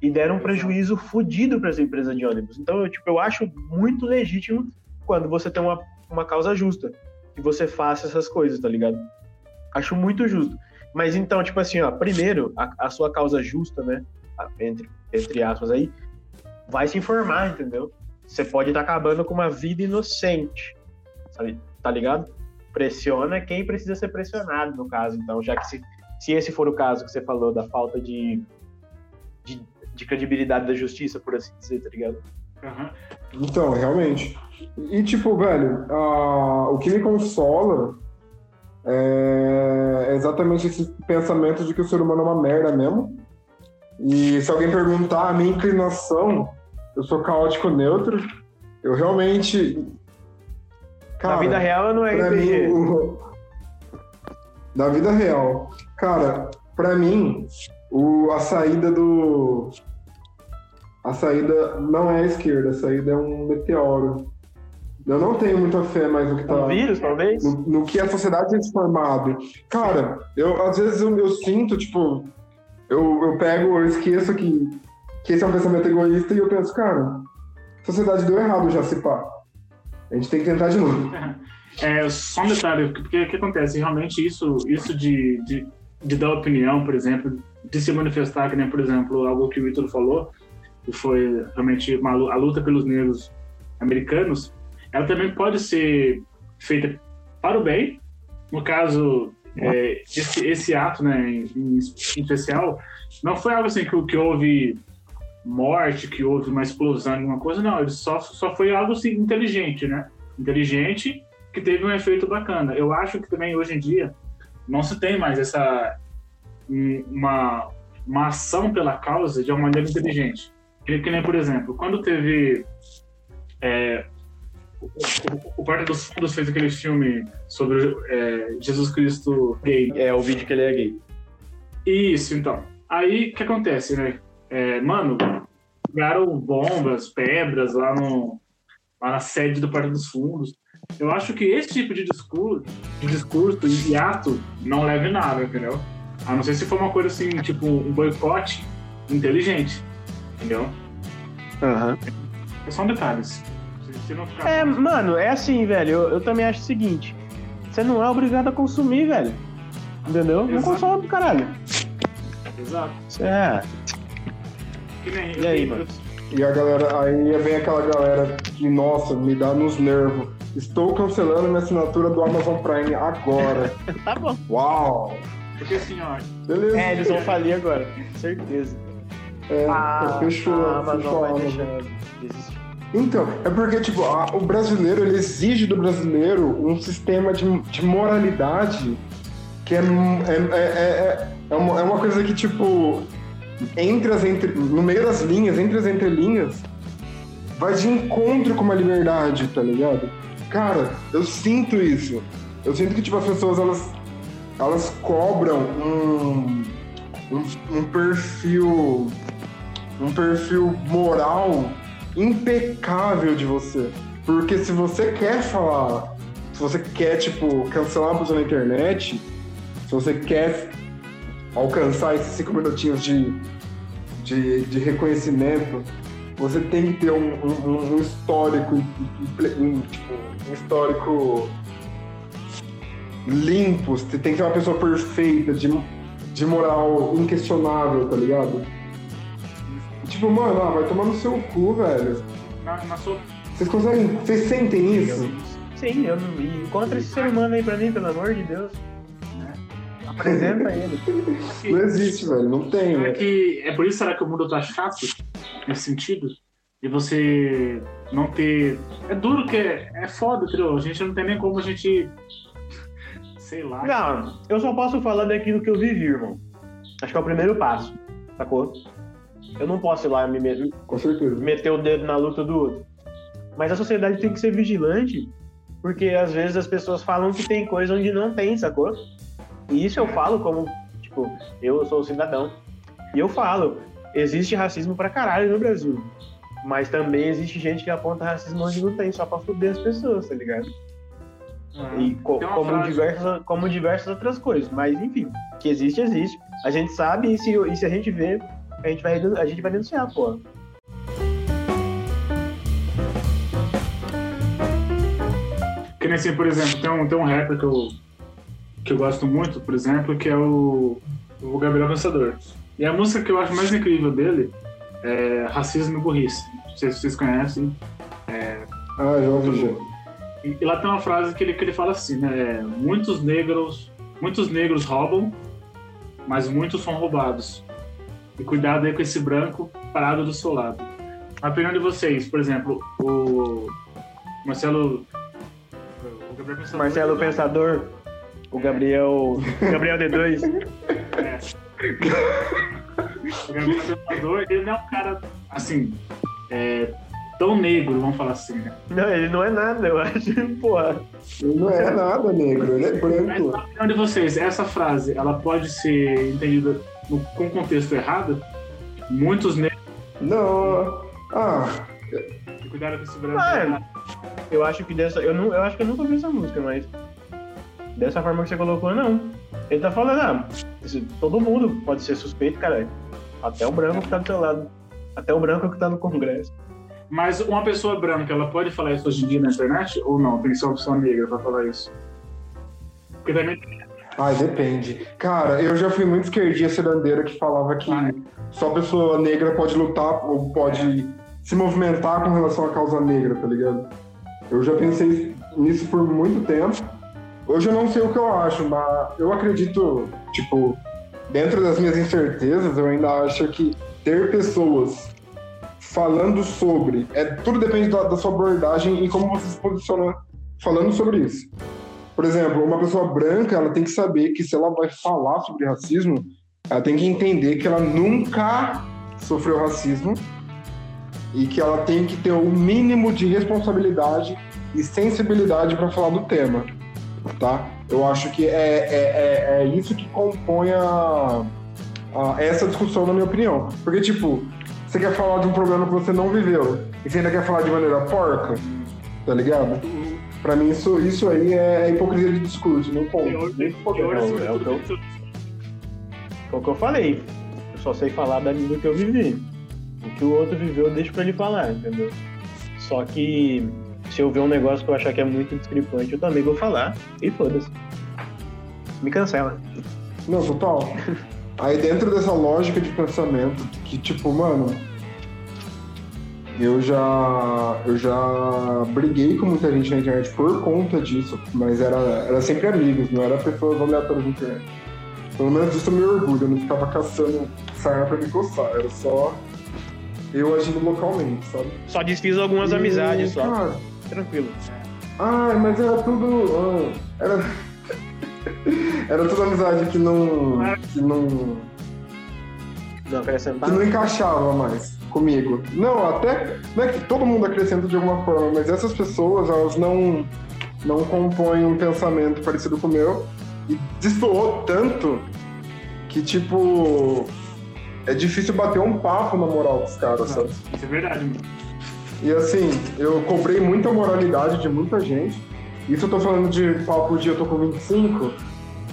E deram um prejuízo fodido para as empresas de ônibus. Então, eu, tipo, eu acho muito legítimo quando você tem uma, uma causa justa que você faça essas coisas, tá ligado? Acho muito justo. Mas então, tipo assim, ó, primeiro, a, a sua causa justa, né? Entre, entre aspas aí, vai se informar, entendeu? Você pode estar acabando com uma vida inocente. Sabe? Tá ligado? Pressiona quem precisa ser pressionado, no caso. Então, já que se, se esse for o caso que você falou da falta de, de, de credibilidade da justiça, por assim dizer, tá ligado? Aham. Então, realmente. E, tipo, velho, ah, o que me consola é exatamente esse pensamento de que o ser humano é uma merda mesmo. E se alguém perguntar a minha inclinação, eu sou caótico neutro. Eu realmente. Na vida real não é RPG. mim, o- Na vida real. Cara, pra mim, o... a saída do. A saída não é a esquerda, a saída é um meteoro. Eu não tenho muita fé mais no que tá. Um vírus, talvez? No, no que a sociedade tem se formado. Cara, eu às vezes eu, eu sinto, tipo, eu, eu pego, eu esqueço que, que esse é um pensamento egoísta e eu penso, cara, a sociedade deu errado já se pá. A gente tem que tentar de novo. É, só um detalhe, porque o que acontece? Realmente, isso, isso de, de, de dar opinião, por exemplo, de se manifestar, que nem, por exemplo, algo que o Vitor falou, que foi realmente uma a luta pelos negros americanos, ela também pode ser feita para o bem. No caso, é, esse, esse ato, né, em, em especial, não foi algo assim que, que houve morte, que houve uma explosão, alguma coisa, não. Ele só, só foi algo assim, inteligente, né? Inteligente que teve um efeito bacana. Eu acho que também hoje em dia não se tem mais essa um, uma, uma ação pela causa de uma maneira inteligente. Que, que nem, por exemplo, quando teve é, o, o, o Porta dos Fundos fez aquele filme sobre é, Jesus Cristo gay. É o vídeo que ele é gay. Isso, então. Aí, o que acontece, né? É, mano, jogaram bombas, pedras lá, no, lá na sede do Porta dos Fundos. Eu acho que esse tipo de discurso, de discurso e ato não leva em nada, entendeu? A não ser se for uma coisa assim, tipo um boicote inteligente, entendeu? Aham. É só um detalhe. Se, se não ficar... É, mano, é assim, velho. Eu, eu também acho o seguinte: você não é obrigado a consumir, velho. Entendeu? Não Exato. consome, caralho. Exato. É. Que nem, E aí, mano? E a galera, aí vem aquela galera que, nossa, me dá nos nervos. Estou cancelando minha assinatura do Amazon Prime agora. Tá bom. Uau! Porque assim, ó, Beleza. É, eles vão falir agora. Certeza. É, Ah, fechou, a Amazon fechou a Amazon. deixar. Então, é porque, tipo, a- o brasileiro, ele exige do brasileiro um sistema de, de moralidade que é, é, é, é, é, uma, é uma coisa que, tipo, entre as entre, no meio das linhas, entre as entrelinhas, vai de encontro com uma liberdade, tá ligado? Cara, eu sinto isso. Eu sinto que, tipo, as pessoas, elas, elas cobram um, um, um perfil um perfil moral impecável de você. Porque se você quer falar, se você quer, tipo, cancelar uma pessoa na internet, se você quer alcançar esses cinco minutinhos de, de, de reconhecimento, você tem que ter um, um- um histórico, um, tipo, um histórico limpo, você tem que ser uma pessoa perfeita, de, de moral inquestionável, tá ligado? Tipo, mano, ah, vai tomar no seu cu, velho. na, na sua Vocês conseguem. Vocês sentem isso? Sim, eu não. Encontra esse ser humano aí pra mim, pelo amor de Deus. Apresenta ele. Não existe, velho. Não tem. Será que é por isso será que o mundo tá chato nesse sentido? De você não ter. É duro que é, é foda, entendeu? A gente não tem nem como a gente. Sei lá. Não, eu só posso falar daquilo que eu vivi, irmão. Acho que é o primeiro passo, sacou? Eu não posso ir lá me me- Com certeza. meter o dedo na luta do outro. Mas a sociedade tem que ser vigilante, porque às vezes as pessoas falam que tem coisa onde não tem, sacou? E isso eu falo como, tipo, eu sou cidadão. E eu falo, existe racismo pra caralho no Brasil. Mas também existe gente que aponta racismo onde não tem, só pra fuder as pessoas, tá ligado? Ah, E co- como, frase- diversas, como diversas outras coisas. Mas enfim, que existe, existe. A gente sabe e se, e se a gente vê, a gente vai, a gente vai denunciar, pô. Que nem assim, por exemplo, tem um, tem um rapper que eu, que eu gosto muito, por exemplo, que é o, o Gabriel Pensador. E a música que eu acho mais incrível dele é Racismo e Burrice. Não sei se vocês conhecem. Ah, já ouvi. E e lá tem uma frase que ele, que ele fala assim, né? Muitos negros, muitos negros roubam, mas muitos são roubados. E cuidado aí com esse branco parado do seu lado. A opinião de vocês, por exemplo, o Marcelo. O Gabriel Pensador- Marcelo Pensador, o Gabriel. Gabriel D2. É. O Gabriel Pensador, ele não é um cara, assim, é, tão negro, vamos falar assim, né? Não, ele não é nada, eu acho. Porra. Ele não é nada negro, ele é Mas branco. na opinião de vocês, essa frase, ela pode ser entendida no, com contexto errado? Muitos negros, Não. Ah, cuidado com esse branco. Ah, Eu acho que dessa. Eu, não, eu acho que eu nunca ouvi essa música, mas. Dessa forma que você colocou, não. Ele tá falando, ah, todo mundo pode ser suspeito, caralho. Até o branco que tá do seu lado. Até o branco que tá no Congresso. Mas uma pessoa branca, ela pode falar isso hoje em dia na internet? Ou não? Tem que ser uma pessoa negra pra falar isso? Porque também ai, depende. Cara, eu já fui muito esquerdinha sedandeira que falava que Ah, só pessoa negra pode lutar ou pode se movimentar com relação à causa negra, tá ligado? Eu já pensei nisso por muito tempo. Hoje eu não sei o que eu acho, mas eu acredito, tipo, dentro das minhas incertezas, eu ainda acho que ter pessoas falando sobre. É, tudo depende da, da sua abordagem e como você se posiciona falando sobre isso. Por exemplo, uma pessoa branca, ela tem que saber que se ela vai falar sobre racismo, ela tem que entender que ela nunca sofreu racismo e que ela tem que ter o mínimo de responsabilidade e sensibilidade para falar do tema, tá? Eu acho que é, é, é, é isso que compõe a, a- essa discussão, na minha opinião. Porque, tipo, você quer falar de um problema que você não viveu e você ainda quer falar de maneira porca, tá ligado? Pra mim, isso, isso aí é hipocrisia de discurso, não Nem acima de é o que eu- Foi o que eu falei. Eu só sei falar da do que eu vivi. O que o outro viveu, eu deixo pra ele falar, entendeu? Só que se eu ver um negócio que eu achar que é muito discrepante, eu também vou falar. E foda-se. Me cancela. Não, total. Aí dentro dessa lógica de pensamento, que tipo, mano, eu já eu já briguei com muita gente na internet por conta disso, mas era, era sempre amigos, não era pessoas aleatórias na internet. Pelo menos isso eu me orgulho, eu não ficava caçando sarna pra me coçar, era só eu agindo localmente, sabe? Só desfiz algumas E, amizades só. Cara, Tranquilo. Ai, mas era tudo. ah, era. era tudo amizade que não. que não. Não acrescentar. que não encaixava mais comigo. Não, até. Não é que todo mundo acrescenta de alguma forma, mas essas pessoas, elas não. não compõem um pensamento parecido com o meu. E destoou tanto que, tipo. É difícil bater um papo na moral dos caras, sabe? Isso é verdade, mano. E assim, eu cobrei muita moralidade de muita gente. Isso eu tô falando de papo de eu tô com 25,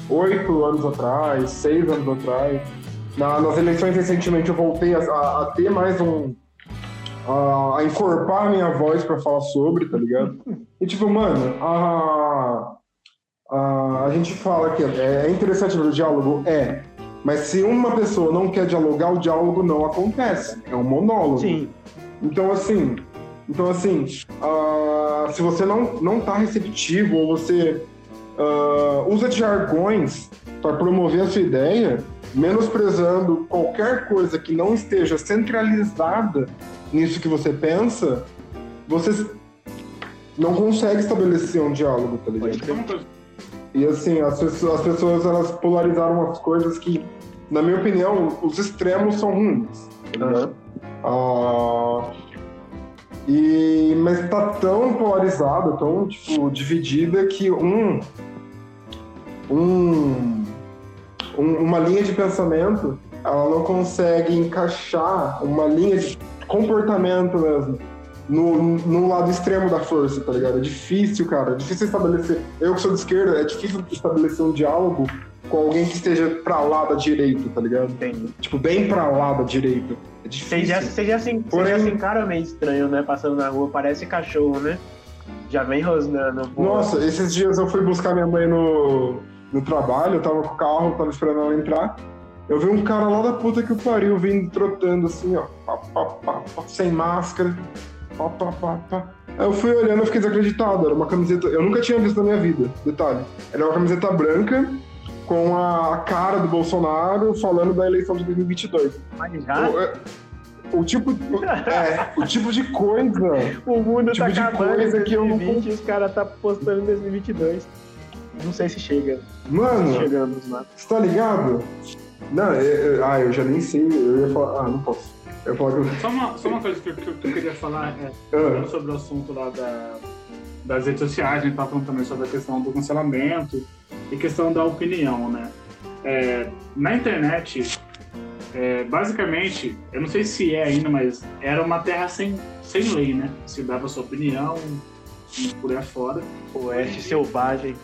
8 anos atrás, 6 anos atrás. Na- nas eleições recentemente eu voltei a, a- a ter mais um. A, a encorpar minha voz pra falar sobre, tá ligado? E tipo, mano, a, a, a gente fala que é, é interessante o diálogo? É. Mas se uma pessoa não quer dialogar, o diálogo não acontece. É um monólogo. Sim. Então, assim, então, assim ah, se você não, não tá receptivo ou você ah, usa de jargões para promover a sua ideia, menosprezando qualquer coisa que não esteja centralizada nisso que você pensa, você não consegue estabelecer um diálogo, tá ligado? E assim, as pessoas, as pessoas elas polarizaram as coisas que, na minha opinião, os extremos são ruins. ligado? Ah, e, mas tá tão polarizado, tão tipo, dividida que um, um, um- uma linha de pensamento ela não consegue encaixar uma linha de comportamento mesmo no, no lado extremo da força, tá ligado? É difícil, cara. É difícil estabelecer. Eu que sou de esquerda, é difícil estabelecer um diálogo com alguém que esteja pra lá da direita, tá ligado? Entendo. Tipo, bem pra lá da direita. É Você difícil. já, você já, se, você Porém- já se encara meio estranho, né? Passando na rua, parece cachorro, né? Já vem rosnando. pô. Nossa, esses dias eu fui buscar minha mãe no, no trabalho, eu tava com o carro, tava esperando ela entrar. Eu vi um cara lá da puta que o pariu vindo trotando assim, ó, pá, pá, pá, sem máscara, pá, pá, pá, pá. Aí eu fui olhando e fiquei desacreditado. Era uma camiseta. Eu nunca tinha visto na minha vida, detalhe. Era uma camiseta branca com a cara do Bolsonaro falando da eleição de 2022. Mas já? O, é, o tipo, é, o tipo de coisa. O mundo Tipo tá de acabando coisa em que eu não 2020 e os caras tá postando em 2022. Não sei se chega. Mano, Chegamos lá. você tá ligado? Não, eu, eu- ah, eu já nem sei. Eu ia falar. Ah, não posso. Eu eu. Só uma, só uma coisa que eu, que eu- que eu queria falar é, Ah, sobre o assunto lá da, das redes sociais, a gente tá falando também sobre a questão do cancelamento e questão da opinião, né? É, na internet, é, basicamente, eu não sei se é ainda, mas era uma terra sem, sem lei, né? Se dava sua opinião por aí afora. Oeste selvagem.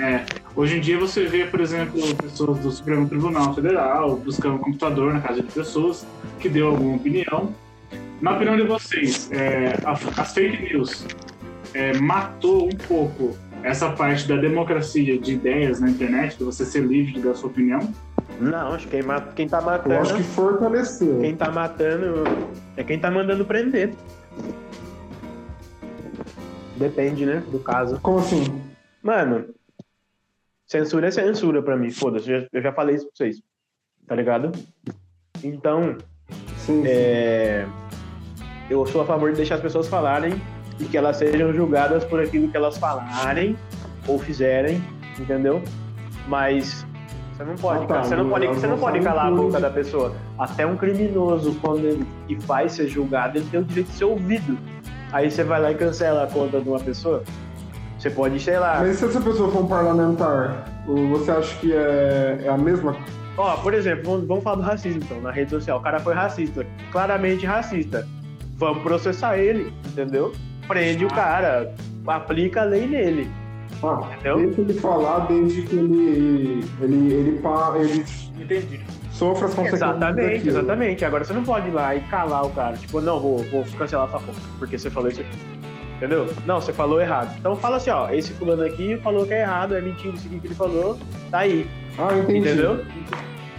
É, hoje em dia você vê, por exemplo, pessoas do Supremo Tribunal Federal buscando um computador na casa de pessoas que deu alguma opinião. Na opinião de vocês, é, as fake news é, matou um pouco essa parte da democracia de ideias na internet, de você ser livre de dar sua opinião? Não, acho que quem, mata, quem tá eu matando. acho que fortaleceu. Quem tá matando é quem tá mandando prender. Depende, né? Do caso. Como assim? Mano, censura é censura pra mim. Foda-se, eu já- eu já falei isso pra vocês. Tá ligado? Então, Sim. é, eu sou a favor de deixar as pessoas falarem e que elas sejam julgadas por aquilo que elas falarem ou fizerem, entendeu? Mas você não pode, Ah, tá, você não pode, você não pode calar a boca da pessoa. Até um criminoso, quando ele que vai ser julgado, ele tem o direito de ser ouvido. Aí você vai lá e cancela a conta de uma pessoa. Você pode, sei lá, Mas se essa pessoa for um parlamentar, você acha que é, é a mesma? Ó, por exemplo, vamos, vamos falar do racismo então, na rede social. O cara foi racista, claramente racista. Vamos processar ele, entendeu? Prende o cara, aplica a lei nele. Ah, Entendeu? deixa ele falar desde que ele, ele, ele, pa- ele Entendi. sofra as consequências Exatamente, daquilo. exatamente. Agora você não pode ir lá e calar o cara. Tipo, não, vou, vou cancelar sua conta, porque você falou isso aqui. Entendeu? Não, você falou errado. Então fala assim, ó, esse fulano aqui falou que é errado, é mentira isso aqui que ele falou, tá aí. Ah, entendi. Entendeu?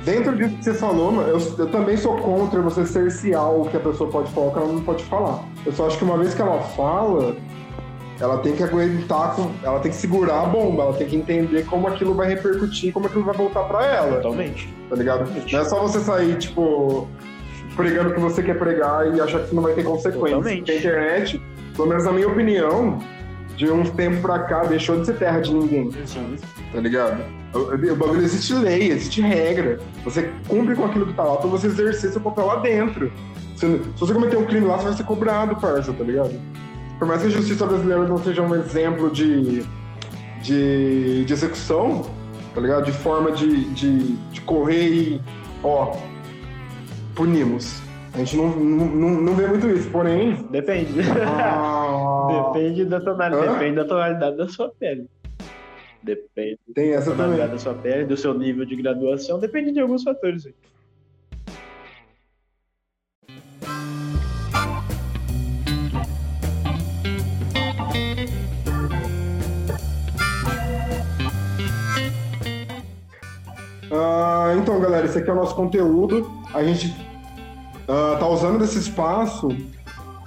Dentro disso que você falou, eu, eu também sou contra você cercear o que a pessoa pode falar, o que ela não pode falar. Eu só acho que uma vez que ela fala, ela tem que aguentar, ela tem que segurar a bomba, ela tem que entender como aquilo vai repercutir, como aquilo vai voltar pra ela, Totalmente. tá ligado? Não é só você sair, tipo, pregando o que você quer pregar e achar que isso não vai ter consequências. Totalmente. Porque a internet, pelo menos na minha opinião, de uns tempos pra cá, deixou de ser terra de ninguém. tá ligado? O, bagulho existe lei, existe regra. Você cumpre com aquilo que tá lá pra você exercer seu papel lá dentro. Se, se você cometer um crime lá, você vai ser cobrado, parça, tá ligado? Por mais que a justiça brasileira não seja um exemplo de, de, de execução, tá ligado? De forma de, de, de correr e, ó, punimos. A gente não, não, não, não vê muito isso, porém. Depende. ah, Depende da tonalidade, Hã? depende da tonalidade da sua pele. Depende tem da essa também. tonalidade da sua pele, do seu nível de graduação, depende de alguns fatores. aí. Ah, então, galera, esse aqui é o nosso conteúdo. A gente ah, tá usando desse espaço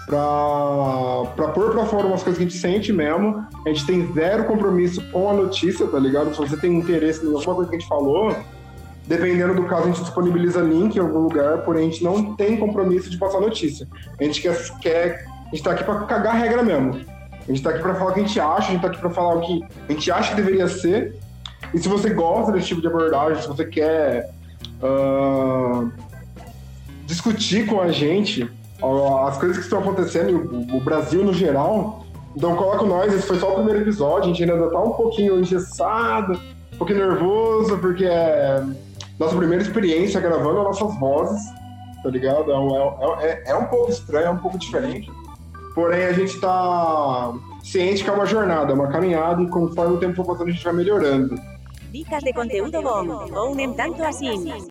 pra, pôr pra fora umas coisas que a gente sente mesmo. A gente tem zero compromisso com a notícia, tá ligado? Se você tem interesse em alguma coisa que a gente falou, dependendo do caso, a gente disponibiliza link em algum lugar, porém a gente não tem compromisso de passar notícia. A gente quer. quer a gente tá aqui pra cagar a regra mesmo. A gente tá aqui pra falar o que a gente acha, a gente tá aqui pra falar o que a gente acha que deveria ser. E se você gosta desse tipo de abordagem, se você quer ah, discutir com a gente as coisas que estão acontecendo, o, Brasil no geral, então coloca nós. Esse foi só o primeiro episódio, a gente ainda tá um pouquinho engessado, um pouquinho nervoso, porque é nossa primeira experiência gravando as nossas vozes, tá ligado? É, um- é- é- é um pouco estranho, é um pouco diferente. Porém, a gente tá ciente que é uma jornada, é uma caminhada, e conforme o tempo for passando, a gente vai melhorando. Dicas de conteúdo bom, ou nem tanto assim.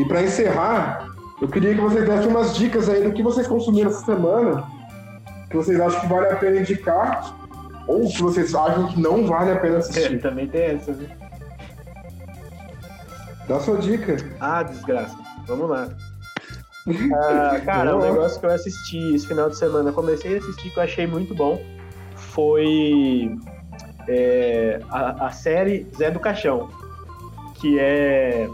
E para encerrar, eu queria que vocês dessem umas dicas aí do que vocês consumiram essa semana que vocês acham que vale a pena indicar ou que vocês acham que não vale a pena É, assistir. também tem essa, né? Dá sua dica. Ah, desgraça. Vamos lá. Ah, cara, um negócio que eu assisti esse final de semana, comecei a assistir que eu achei muito bom, foi é, a, a série Zé do Caixão, que é,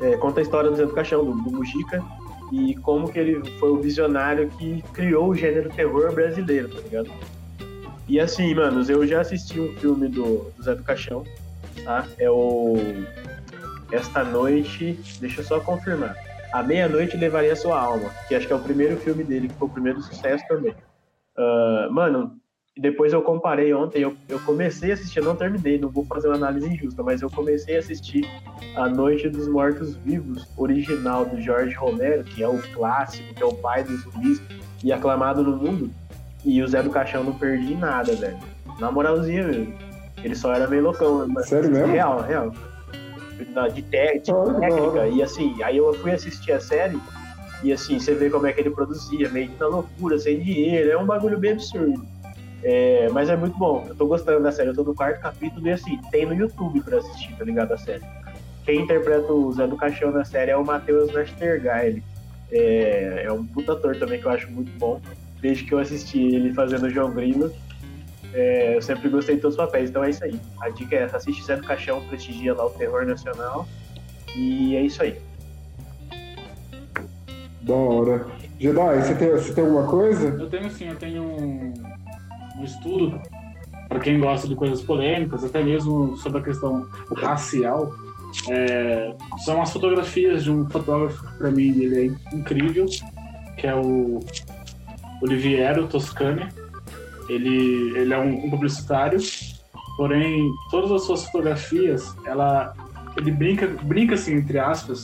é, conta a história do Zé do Caixão, do, do Mujica, e como que ele foi o visionário que criou o gênero terror brasileiro, tá ligado? E assim, manos, eu já assisti um filme do, do Zé do Caixão, tá? É o Esta Noite, deixa eu só confirmar. A Meia-Noite Levaria Sua Alma, que acho que é o primeiro filme dele, que foi o primeiro sucesso também. Ah, mano, depois eu comparei ontem, eu, eu comecei a assistir, eu não terminei, não vou fazer uma análise injusta, mas eu comecei a assistir A Noite dos Mortos Vivos, original do Jorge Romero, que é o clássico, que é o pai dos zumbis e aclamado no mundo. E o Zé do Caixão não perdi nada, velho. Na moralzinha mesmo. Ele só era meio loucão, mas Sério mesmo? real, real. De, te- de Olha, técnica. E assim, aí eu fui assistir a série e assim, você vê como é que ele produzia, meio que na loucura, sem dinheiro, é um bagulho bem absurdo. É, mas é muito bom, eu tô gostando da série, eu tô no quarto capítulo e assim, tem no YouTube pra assistir, tá ligado? A série. Quem interpreta o Zé do Caixão na série é o Matheus Nastergaile. É, é um puta ator também que eu acho muito bom. Desde que eu assisti ele fazendo o João Grilo, é, eu sempre gostei de todos os papéis, então é isso aí. A dica é essa, assiste Zé do Caixão, prestigia lá o terror nacional. E é isso aí. Da hora. Jedi, você tem, você tem alguma coisa? Eu tenho sim, eu tenho um, estudo para quem gosta de coisas polêmicas, até mesmo sobre a questão racial. É, são as fotografias de um fotógrafo que para mim ele é incrível, que é o Oliviero Toscani. Ele, ele é um, um publicitário, porém todas as suas fotografias, ela, ele brinca, brinca assim entre aspas,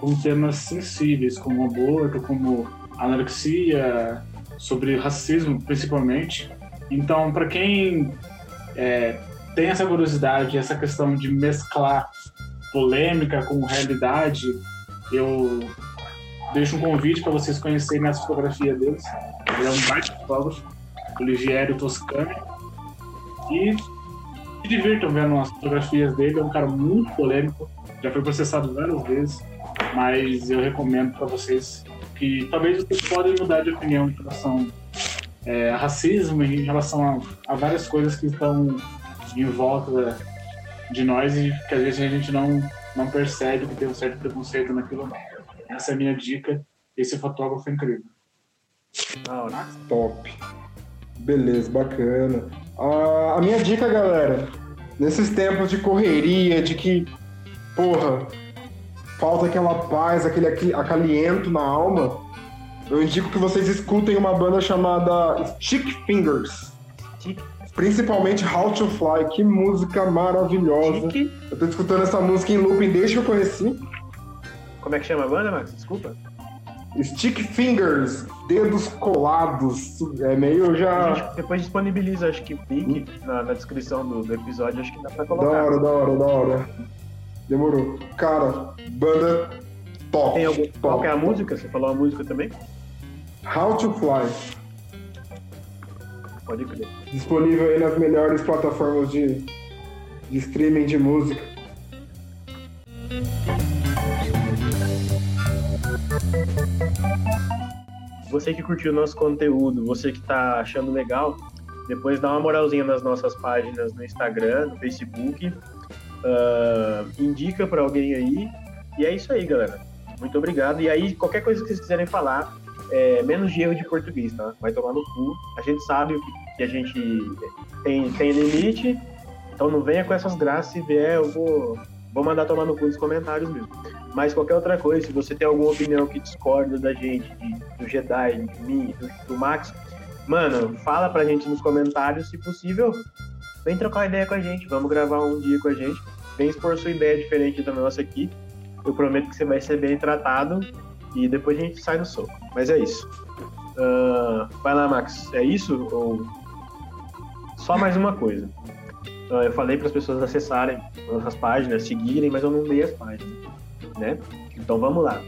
com temas sensíveis, como aborto, como anorexia, sobre racismo principalmente. Então, para quem é, tem essa curiosidade, essa questão de mesclar polêmica com realidade, eu deixo um convite para vocês conhecerem as fotografias deles. Ele é um baita fotógrafo, Oliviero Toscani. E se divirtam vendo as fotografias dele, é um cara muito polêmico, já foi processado várias vezes, mas eu recomendo para vocês que talvez vocês podem mudar de opinião em relação é, racismo, em relação a, a várias coisas que estão em volta de nós e que às vezes a gente não, não percebe que tem um certo preconceito naquilo. Essa é a minha dica. Esse fotógrafo é incrível. Hora. Top. Beleza, bacana. Ah, a minha dica, galera, nesses tempos de correria, de que, porra, falta aquela paz, aquele acalento na alma, eu indico que vocês escutem uma banda chamada Stick Fingers. Stick. Principalmente How to Fly, que música maravilhosa. Chique. Eu tô escutando essa música em looping desde que eu conheci. Como é que chama a banda, Max? Desculpa. Stick Fingers, dedos colados. É meio já. gente depois disponibiliza, acho que o link na, na descrição do, do episódio, acho que dá pra Da colocar. hora, da hora, da hora. Demorou. Cara, banda top. Tem algum, qual top. que é a música? Você falou a música também? How to Fly. Pode crer. Disponível aí nas melhores plataformas de, de streaming de música. Você que curtiu o nosso conteúdo, você que tá achando legal, depois dá uma moralzinha nas nossas páginas no Instagram, no Facebook. ah, indica pra alguém aí. E é isso aí, galera. Muito obrigado. E aí, qualquer coisa que vocês quiserem falar, é, menos de erro de português, tá? Vai tomar no cu. A gente sabe que, a gente tem, tem limite. Então não venha com essas graças. Se vier, eu vou, vou mandar tomar no cu nos comentários mesmo. Mas qualquer outra coisa, se você tem alguma opinião que discorda da gente, do Jedi, de mim, do, do Max, mano, fala pra gente nos comentários, se possível, vem trocar ideia com a gente, vamos gravar um dia com a gente, vem expor sua ideia diferente da nossa aqui. Eu prometo que você vai ser bem tratado e depois a gente sai no soco. Mas é isso. Ah, vai lá, Max. É isso? Ou só mais uma coisa? Ah, eu falei para as pessoas acessarem nossas páginas, seguirem, mas eu não dei as páginas, né? Então vamos lá.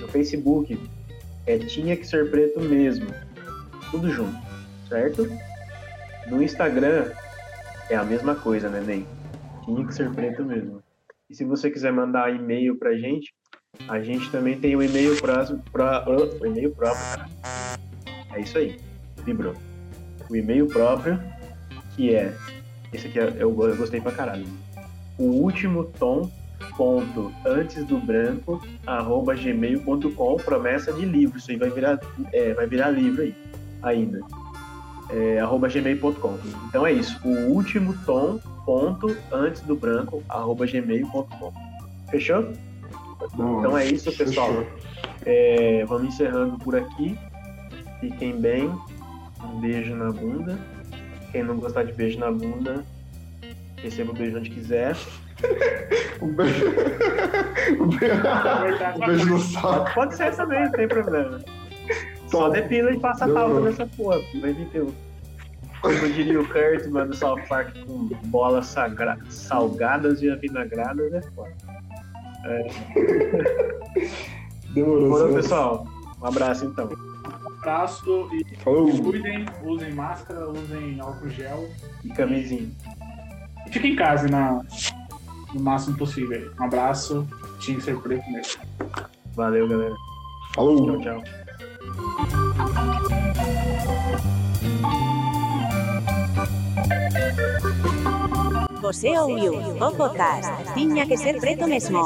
No Facebook é tinha que ser preto mesmo, tudo junto. certo? No Instagram é a mesma coisa, né, Ney? Tinha que ser preto mesmo. E se você quiser mandar e-mail pra gente, a gente também tem o e-mail próximo, pra, o e-mail próprio. É isso aí, vibrou. O e-mail próprio, que é, esse aqui é, eu gostei pra caralho. O último tom ponto antes do branco arroba gmail.com promessa de livro. Isso aí vai virar é, vai virar livro aí ainda. É, arroba gmail.com então é isso. O último tom ponto antes do branco arroba gmail.com fechou então é isso pessoal é, vamos encerrando por aqui fiquem bem um beijo na bunda quem não gostar de beijo na bunda receba o beijo onde quiser um beijo. Um beijo, um beijo no saco. Pode ser também, não tem problema. Só depila e passa pauta nessa porra. Vai vir teu. Como diria o Kurt, mano, South Park com bolas sagra... salgadas e avinagradas é foda. É. Demorou, Demorou pessoal. Um abraço então. Um abraço e Falou. cuidem, usem máscara, usem álcool gel. E camisinha. Fiquem em casa na, no máximo possível. Um abraço, tinha que ser preto mesmo. Valeu, galera. Falou. Tchau, tchau. Você ouviu o podcast Tinha que ser preto mesmo.